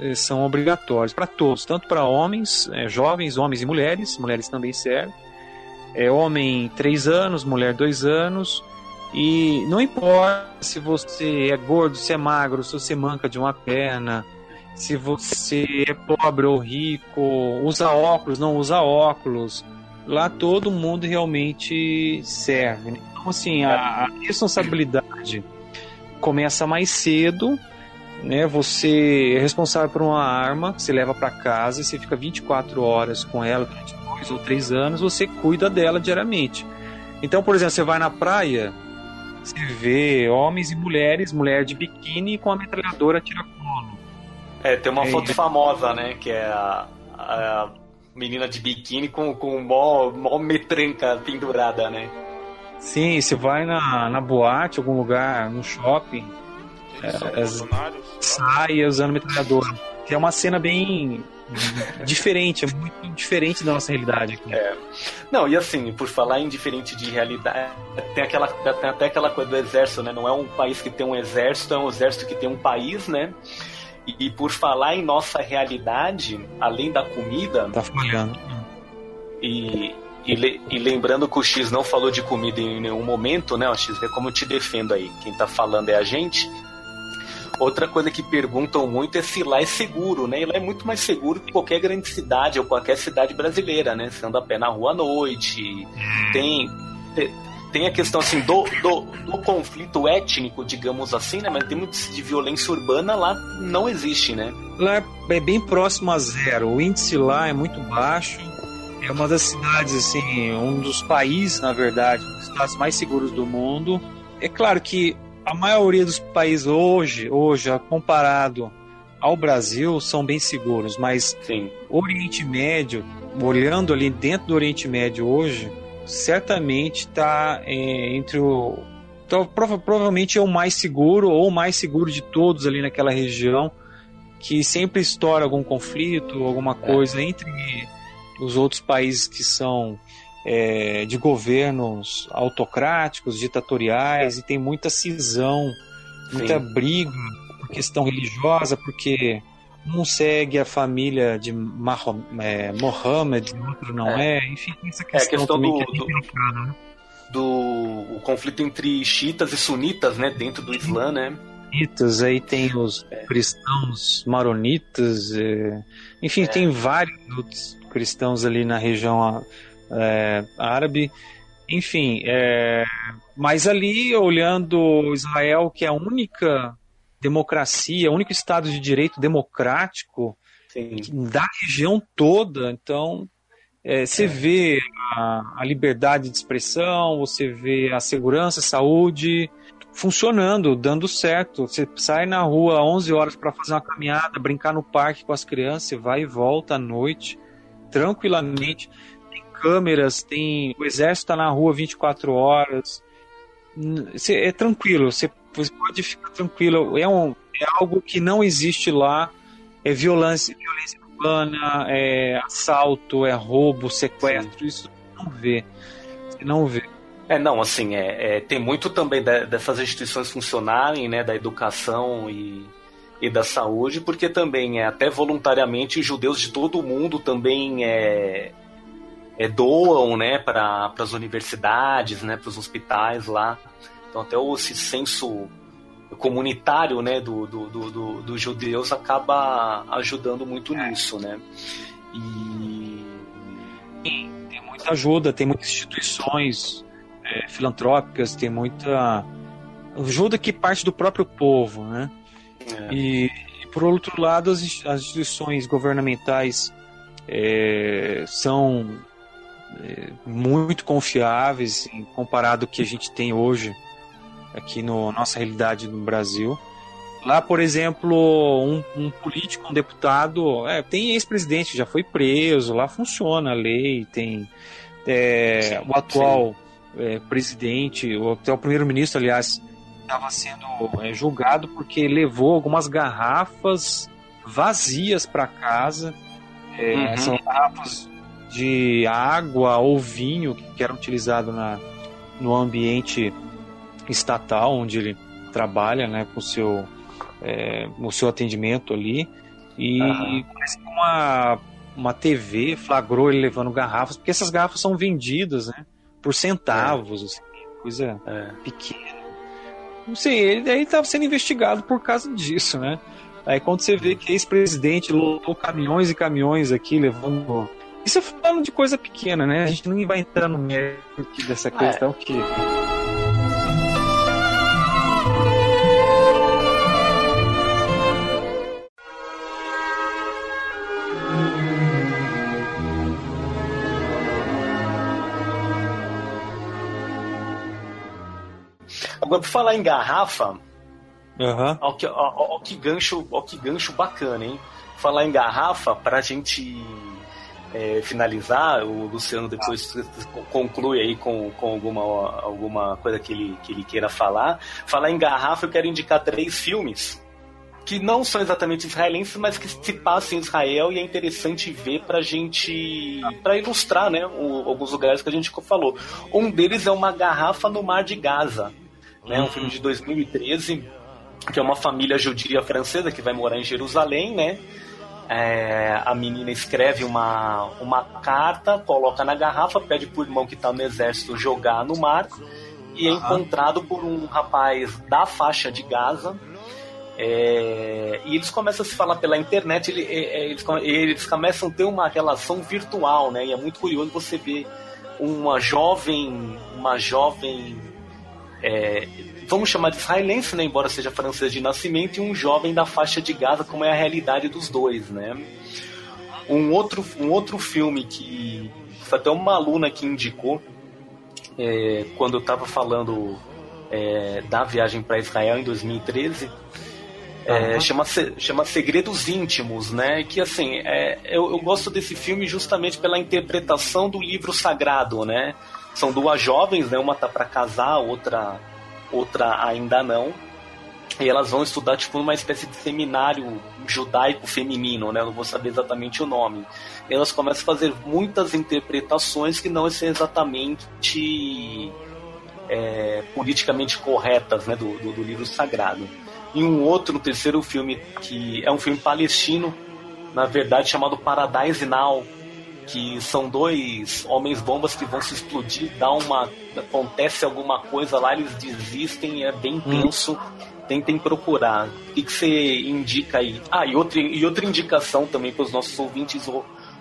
é, são obrigatórios para todos, tanto para homens, é, jovens, homens e mulheres, mulheres também servem. É, homem três anos, mulher dois anos. E não importa se você é gordo, se é magro, se você manca de uma perna, se você é pobre ou rico, usa óculos, não usa óculos. Lá todo mundo realmente serve. Né? Então, assim, a, a responsabilidade começa mais cedo, né? Você é responsável por uma arma que você leva para casa e você fica 24 horas com ela durante dois ou três anos, você cuida dela diariamente. Então, por exemplo, você vai na praia, você vê homens e mulheres, mulher de biquíni com a metralhadora tira-colo. É, tem uma é, foto famosa, né? Que é a, a menina de biquíni com, com mó, mó metranca pendurada, né? Sim, você vai na, na boate, algum lugar, no shopping, é, sai usando metralhadora. Que é uma cena bem diferente, é muito diferente da nossa realidade aqui. É. Não, e assim, por falar em diferente de realidade, tem, aquela, tem até aquela coisa do exército, né? Não é um país que tem um exército, é um exército que tem um país, né? E, por falar em nossa realidade, além da comida. Tá falhando. E, e, le, e, lembrando que o X não falou de comida em nenhum momento, né? O X vê como eu te defendo aí. Quem tá falando é a gente. Outra coisa que perguntam muito é se lá é seguro, né? E lá é muito mais seguro que qualquer grande cidade ou qualquer cidade brasileira, né? Você anda a pé na rua à noite, tem tem a questão assim do, do, do, conflito étnico, digamos assim, né? Mas tem muito de violência urbana lá não existe, né? Lá é bem próximo a zero. O índice lá é muito baixo. É uma das cidades, assim, um dos países, na verdade, um dos estados mais seguros do mundo. É claro que a maioria dos países hoje, hoje, comparado ao Brasil, são bem seguros, mas Sim. o Oriente Médio, olhando ali dentro do Oriente Médio hoje, certamente está é, entre o. Então, prova, provavelmente é o mais seguro ou o mais seguro de todos ali naquela região, que sempre estoura algum conflito, alguma é. coisa é. entre os outros países que são é, de governos autocráticos, ditatoriais, e tem muita cisão, muita Sim. briga por questão religiosa, porque um segue a família de Mahom, é, Mohammed, outro não é. é. Enfim, essa questão, é a questão do, que é do, né? do o conflito entre xiitas e sunitas, né, dentro do Islã, né? Sunitas, aí tem os é. cristãos maronitas, é, enfim, tem é. vários outros cristãos ali na região é, árabe. Enfim, mas ali olhando Israel, que é a única democracia, o único Estado de direito democrático Sim. da região toda. Então, é, você é. vê a, a, liberdade de expressão, você vê a segurança, a saúde funcionando, dando certo. Você sai na rua 11 horas para fazer uma caminhada, brincar no parque com as crianças, você vai e volta à noite, tranquilamente. Tem câmeras, tem o exército está na rua 24 horas. é tranquilo, você você pode ficar tranquilo. É, um, é algo que não existe lá. É violência, violência urbana, é assalto, é roubo, sequestro. Sim. Isso não vê. e não vê. É, não, assim, é, é tem muito também de, dessas instituições funcionarem, né, da educação e, e da saúde, porque também é até voluntariamente judeus de todo o mundo também é, é doam, né, para as universidades, né, para os hospitais lá. Então até esse senso comunitário, né, do, do, do, do, dos judeus acaba ajudando muito é. nisso, né. E tem muita ajuda, tem muitas instituições é, filantrópicas, tem muita ajuda que parte do próprio povo, né? É. E, por outro lado, as, instituições governamentais são muito confiáveis em comparado ao que a gente tem hoje aqui no nossa realidade no Brasil. Lá, por exemplo, um, um político, um deputado, é, tem ex-presidente, já foi preso, lá funciona a lei, tem é, o atual é, presidente, ou até o primeiro-ministro, aliás, estava sendo é, julgado porque levou algumas garrafas vazias para casa, é, uhum. são garrafas de água ou vinho que eram utilizados na, no ambiente estatal onde ele trabalha, né, com o seu é, o seu atendimento ali. E uhum. parece que uma, uma TV flagrou ele levando garrafas, porque essas garrafas são vendidas né, por centavos, é. assim, coisa é. pequena. Não sei, ele aí estava sendo investigado por causa disso, né? Aí quando você vê que ex-presidente lotou caminhões e caminhões aqui levando. Isso é falando de coisa pequena, né? A gente não vai entrar no mérito dessa é. questão que. Agora, por falar em garrafa, uhum. ó, que, ó, ó, que gancho, ó, que gancho bacana, hein? Falar em garrafa, pra gente é, finalizar, o Luciano depois conclui aí com, com alguma, alguma coisa que ele, que ele queira falar. Falar em garrafa, eu quero indicar três filmes que não são exatamente israelenses, mas que se passam em Israel e é interessante ver pra gente. para ilustrar, né? O, alguns lugares que a gente falou. Um deles é uma garrafa no mar de Gaza né? Um filme de 2013 que é uma família judia francesa que vai morar em Jerusalém, né? É, a menina escreve uma, uma carta, coloca na garrafa, pede pro irmão que está no exército jogar no mar e é encontrado por um rapaz da faixa de Gaza. É, e eles começam a se falar pela internet, ele, é, é eles, eles começam a ter uma relação virtual, né? E é muito curioso você ver uma jovem, uma jovem é, vamos chamar de israelense, né, embora seja francês de nascimento, e um jovem da faixa de Gaza, como é a realidade dos dois, né? Um outro, um outro filme que foi até uma aluna que indicou é, quando eu estava falando é, da viagem para Israel em 2013 é, uhum. chama, chama Segredos Íntimos, né? Que assim, é, eu, eu, gosto desse filme justamente pela interpretação do livro sagrado, né? São duas jovens, né? Uma tá para casar, outra outra ainda não. E elas vão estudar tipo numa espécie de seminário judaico feminino, né? Não vou saber exatamente o nome. E elas começam a fazer muitas interpretações que não são exatamente é, politicamente corretas, né? Do, do, do livro sagrado. E um outro, um terceiro filme que é um filme palestino, na verdade chamado Paradise Now, que são dois homens bombas que vão se explodir, dá uma acontece alguma coisa lá, eles desistem, é bem hum. tenso. Hum. Tentem procurar. O que, que você indica aí? Ah, e outra, e outra indicação também para os nossos ouvintes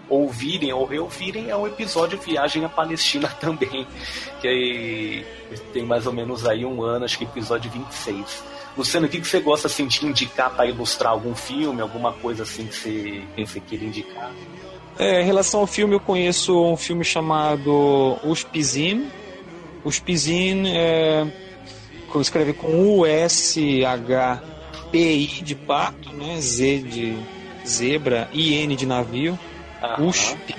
ouvirem ou reouvirem é o episódio Viagem à Palestina também, que tem mais ou menos aí um ano, acho que episódio 26. Luciano, o que, que você gosta assim, de indicar para ilustrar algum filme, alguma coisa assim que você, que você queira indicar? É, em relação ao filme, eu conheço um filme chamado Uspizin. Uspizin é, escreve com U-S-H-P-I de pato, né? Z de zebra, I-N de navio. Uhum. Uspizin.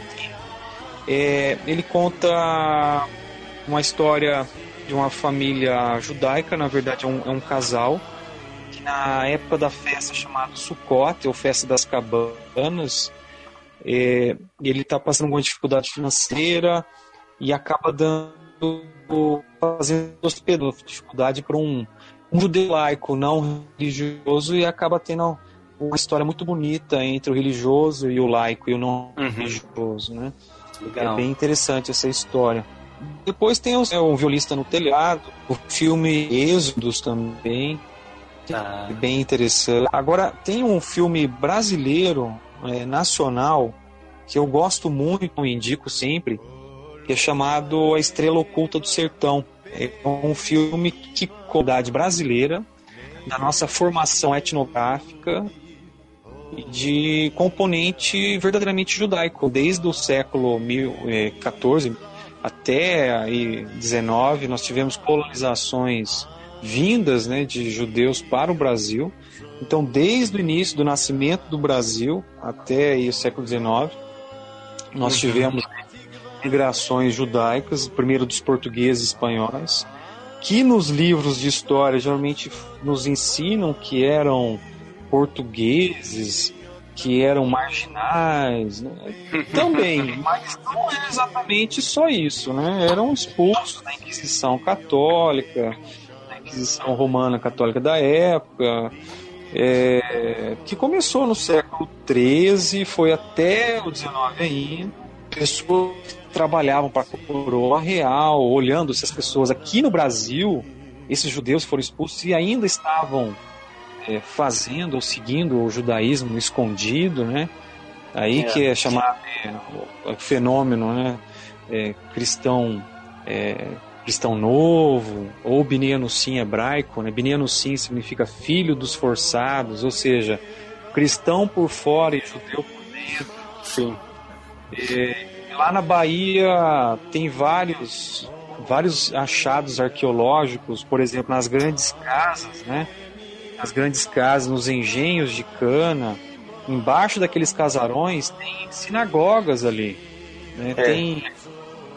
É, ele conta uma história de uma família judaica, na verdade é um, é um casal, que na época da festa chamada Sukkot, ou Festa das Cabanas, é, ele está passando alguma dificuldade financeira e acaba dando fazendo dificuldade para um, um judeu laico não religioso e acaba tendo uma história muito bonita entre o religioso e o laico e o não uhum. religioso, né? Legal. É bem interessante essa história. Depois tem o, é, o Violista no Telhado, o filme Êxodos também, ah. bem interessante. Agora, tem um filme brasileiro, é, nacional, que eu gosto muito, indico sempre, que é chamado A Estrela Oculta do Sertão. É um filme que qualidade brasileira, da nossa formação etnográfica de componente verdadeiramente judaico. Desde o século 14 até aí 19, nós tivemos colonizações vindas né, de judeus para o Brasil. Então, desde o início do nascimento do Brasil até aí, o século XIX, nós uhum. tivemos migrações judaicas, primeiro dos portugueses e espanhóis, que nos livros de história geralmente nos ensinam que eram portugueses, que eram marginais, né? também, mas não é exatamente só isso, né? Eram expulsos da Inquisição Católica, da Inquisição Romana Católica da época, é, que começou no século XIII, foi até o XIX ainda. Pessoas que trabalhavam para a coroa real, olhando se as pessoas aqui no Brasil, esses judeus foram expulsos e ainda estavam é, fazendo ou seguindo o judaísmo escondido, né? Aí é. que é chamado é, o fenômeno, né? É, cristão é, cristão novo, ou Binianusim hebraico, né? Binianusim significa filho dos forçados, ou seja, cristão por fora e judeu por dentro. Sim. É, lá na Bahia tem vários vários achados arqueológicos, por exemplo, nas grandes casas, né? Nas grandes casas, nos engenhos de cana, embaixo daqueles casarões tem sinagogas ali. Né? É. Tem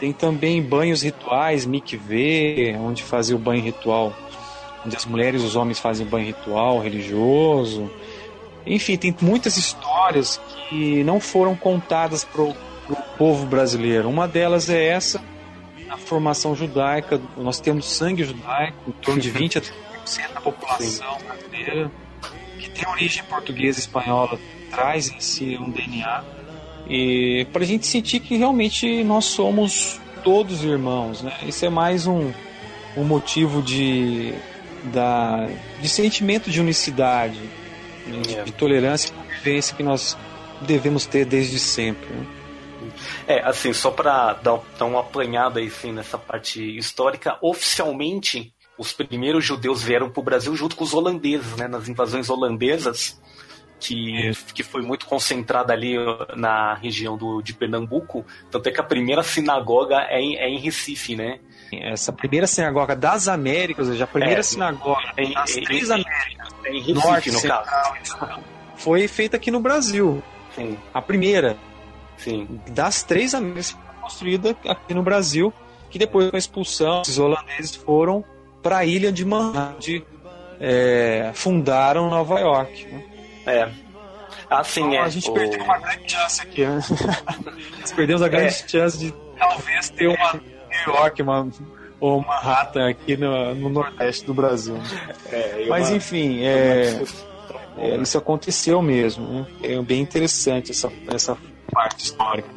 tem também banhos rituais, mikveh, onde fazia o banho ritual, onde as mulheres e os homens fazem banho ritual religioso. Enfim, tem muitas histórias que não foram contadas para o povo brasileiro. Uma delas é essa, a formação judaica. Nós temos sangue judaico, em torno de 20 a 30% da população brasileira, que tem origem portuguesa e espanhola, traz em si um DNA e para a gente sentir que realmente nós somos todos irmãos, né? Isso é mais um, um motivo de, da, de sentimento de unicidade, né? de, é. de tolerância e convivência que nós devemos ter desde sempre. Né? É, assim, só para dar, dar uma apanhada aí, assim, nessa parte histórica, oficialmente os primeiros judeus vieram para o Brasil junto com os holandeses, né, nas invasões holandesas que, que foi muito concentrada ali na região do, de Pernambuco. Tanto é que a primeira sinagoga é em, é em Recife, né? Essa primeira sinagoga das Américas, ou seja, a primeira é, sinagoga em, das em, três Américas, é em Recife, Norte, no Central, caso. foi feita aqui no Brasil. Sim. A primeira. Sim. Das três Américas construída aqui no Brasil, que depois com a expulsão, os holandeses foram para a ilha de Manhattan, é, fundaram Nova York. Né? É. Assim, é. A gente o... perdeu uma grande chance aqui? Nós perdemos a grande é. chance de talvez ter uma New York, uma, ou uma rata aqui no, no Nordeste do Brasil. É, Mas uma... enfim, é, é, isso aconteceu mesmo. Né? É bem interessante essa, essa parte histórica.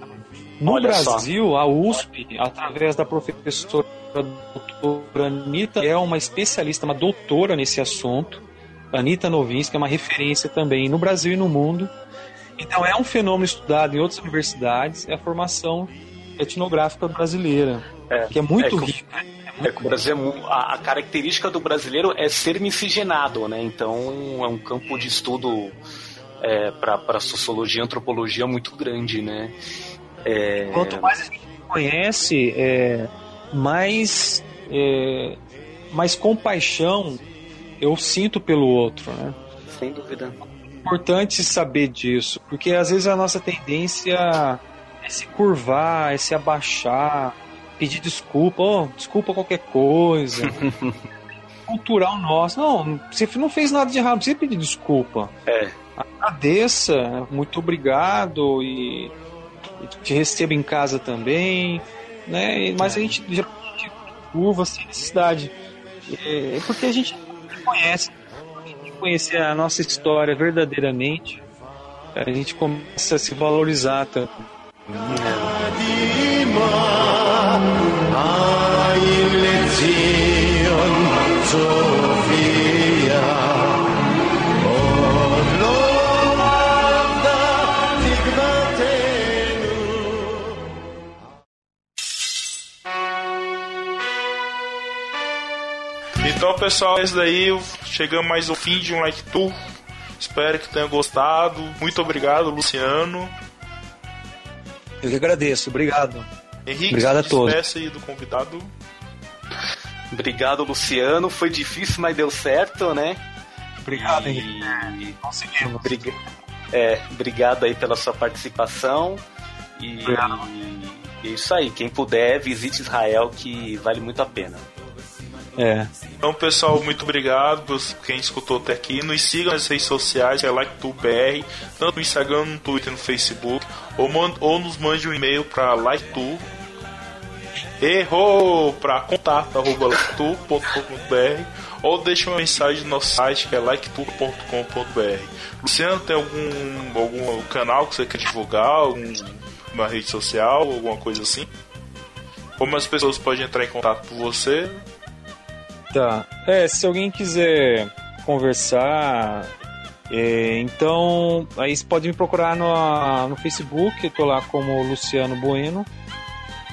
No Olha Brasil, só. a USP, através da professora doutora Anitta, é uma especialista, uma doutora nesse assunto Anitta Novinsky é uma referência também no Brasil e no mundo. Então é um fenômeno estudado em outras universidades, é a formação etnográfica brasileira, é, que é muito é rica. É, Brasil, a, a, característica do brasileiro é ser miscigenado, né? Então é um campo de estudo é, para sociologia e antropologia muito grande, né? É... Quanto mais a gente conhece, é, mais, é, mais compaixão eu sinto pelo outro, né? Sem dúvida. É importante saber disso, porque às vezes a nossa tendência é se curvar, é se abaixar, pedir desculpa, oh, desculpa qualquer coisa. Cultural nosso. Não, você não fez nada de errado, precisa pedir desculpa. É. Agradeça, muito obrigado e, e te receba em casa também, né? Mas a gente já curva sem necessidade. É, é porque a gente conhece, conhecer a nossa história verdadeiramente, a gente começa a se valorizar também. Então, pessoal, esse daí chegamos mais ao fim de um Like Tour. Espero que tenham gostado. Muito obrigado, Luciano. Eu que agradeço, obrigado. Henrique, obrigado a todos. aí do convidado. Obrigado, Luciano. Foi difícil, mas deu certo, né? Obrigado, e... Henrique. Conseguimos. Briga... É, obrigado aí pela sua participação. E... e é isso aí. Quem puder, visite Israel, que vale muito a pena. É. Então, pessoal, muito obrigado por quem escutou até aqui. Nos sigam nas redes sociais, é LikeTubeBR, tanto no Instagram, no Twitter, no Facebook, ou, ou nos mande um e-mail para LikeTube. Errou! Para contato.liketour.com.br ou deixe uma mensagem no nosso site que é liketour.com.br. Luciano, tem algum, algum canal que você quer divulgar? Alguma rede social? Alguma coisa assim? Como as pessoas podem entrar em contato com você? Tá. É, se alguém quiser conversar, é, então aí você pode me procurar no, no Facebook, eu tô lá como Luciano Bueno,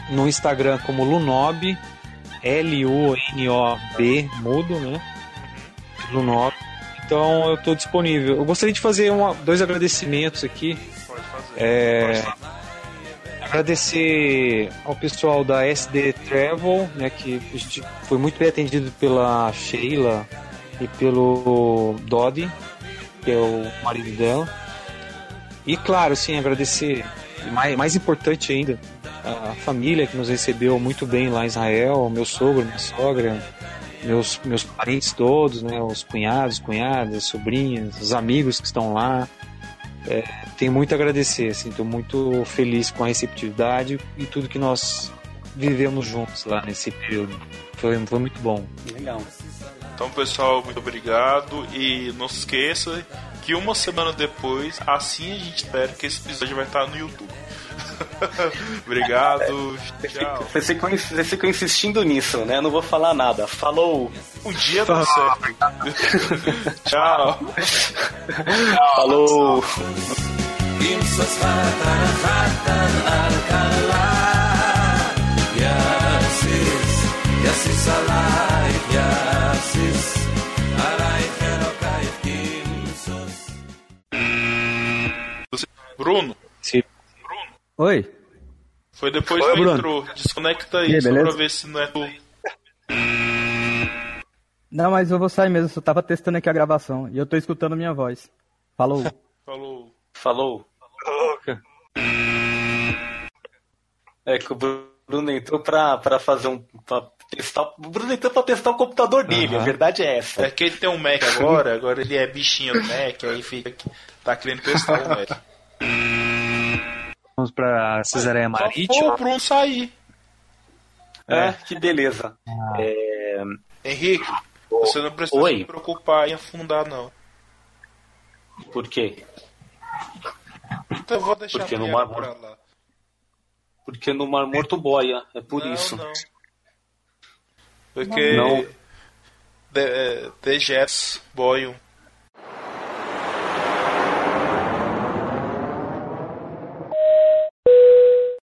no Instagram como Lunob, L-U-N-O-B, mudo, né? Lunob. Então eu tô disponível. Eu gostaria de fazer uma, dois agradecimentos aqui. Pode fazer. É, Pode fazer agradecer ao pessoal da SD Travel, né, que foi muito bem atendido pela Sheila e pelo Dodi, que é o marido dela. E claro, sim, agradecer, mais, mais importante ainda, a família que nos recebeu muito bem lá em Israel, meu sogro, minha sogra, meus, meus parentes todos, né, os cunhados, cunhadas, sobrinhas, os amigos que estão lá. É, tenho muito a agradecer, assim, estou muito feliz com a receptividade e tudo que nós vivemos juntos lá nesse período. Foi, foi muito bom. Legal. Então, pessoal, muito obrigado e não se esqueça que uma semana depois, assim a gente espera que esse episódio vai estar no YouTube. Obrigado. Tchau. Você ficou, você ficou insistindo nisso, né? Não vou falar nada. Falou. Um dia dá certo. Tchau. Falou. Bruno. Oi. Foi depois Oi, que Bruno. entrou. Desconecta aí, aí, só beleza? pra ver se não é tu. Não, mas eu vou sair mesmo, eu só tava testando aqui a gravação e eu tô escutando minha voz. Falou. Falou. Falou. É que o Bruno entrou pra, pra fazer um. Pra testar, o Bruno entrou pra testar o computador dele, a verdade é essa. É que ele tem um Mac agora, agora ele é bichinho do Mac, aí fica. Tá querendo testar o Mac. Vamos pra Cesareia Só Marítima. o Bruno sair. É, que beleza. É, Henrique, você não precisa Oi. se preocupar em afundar, não. por quê? Então eu vou deixar Porque a no Mar pra Morto- lá. Porque no Mar Morto boia, é por não, isso. Não. Porque Não. The, the Jets boiam.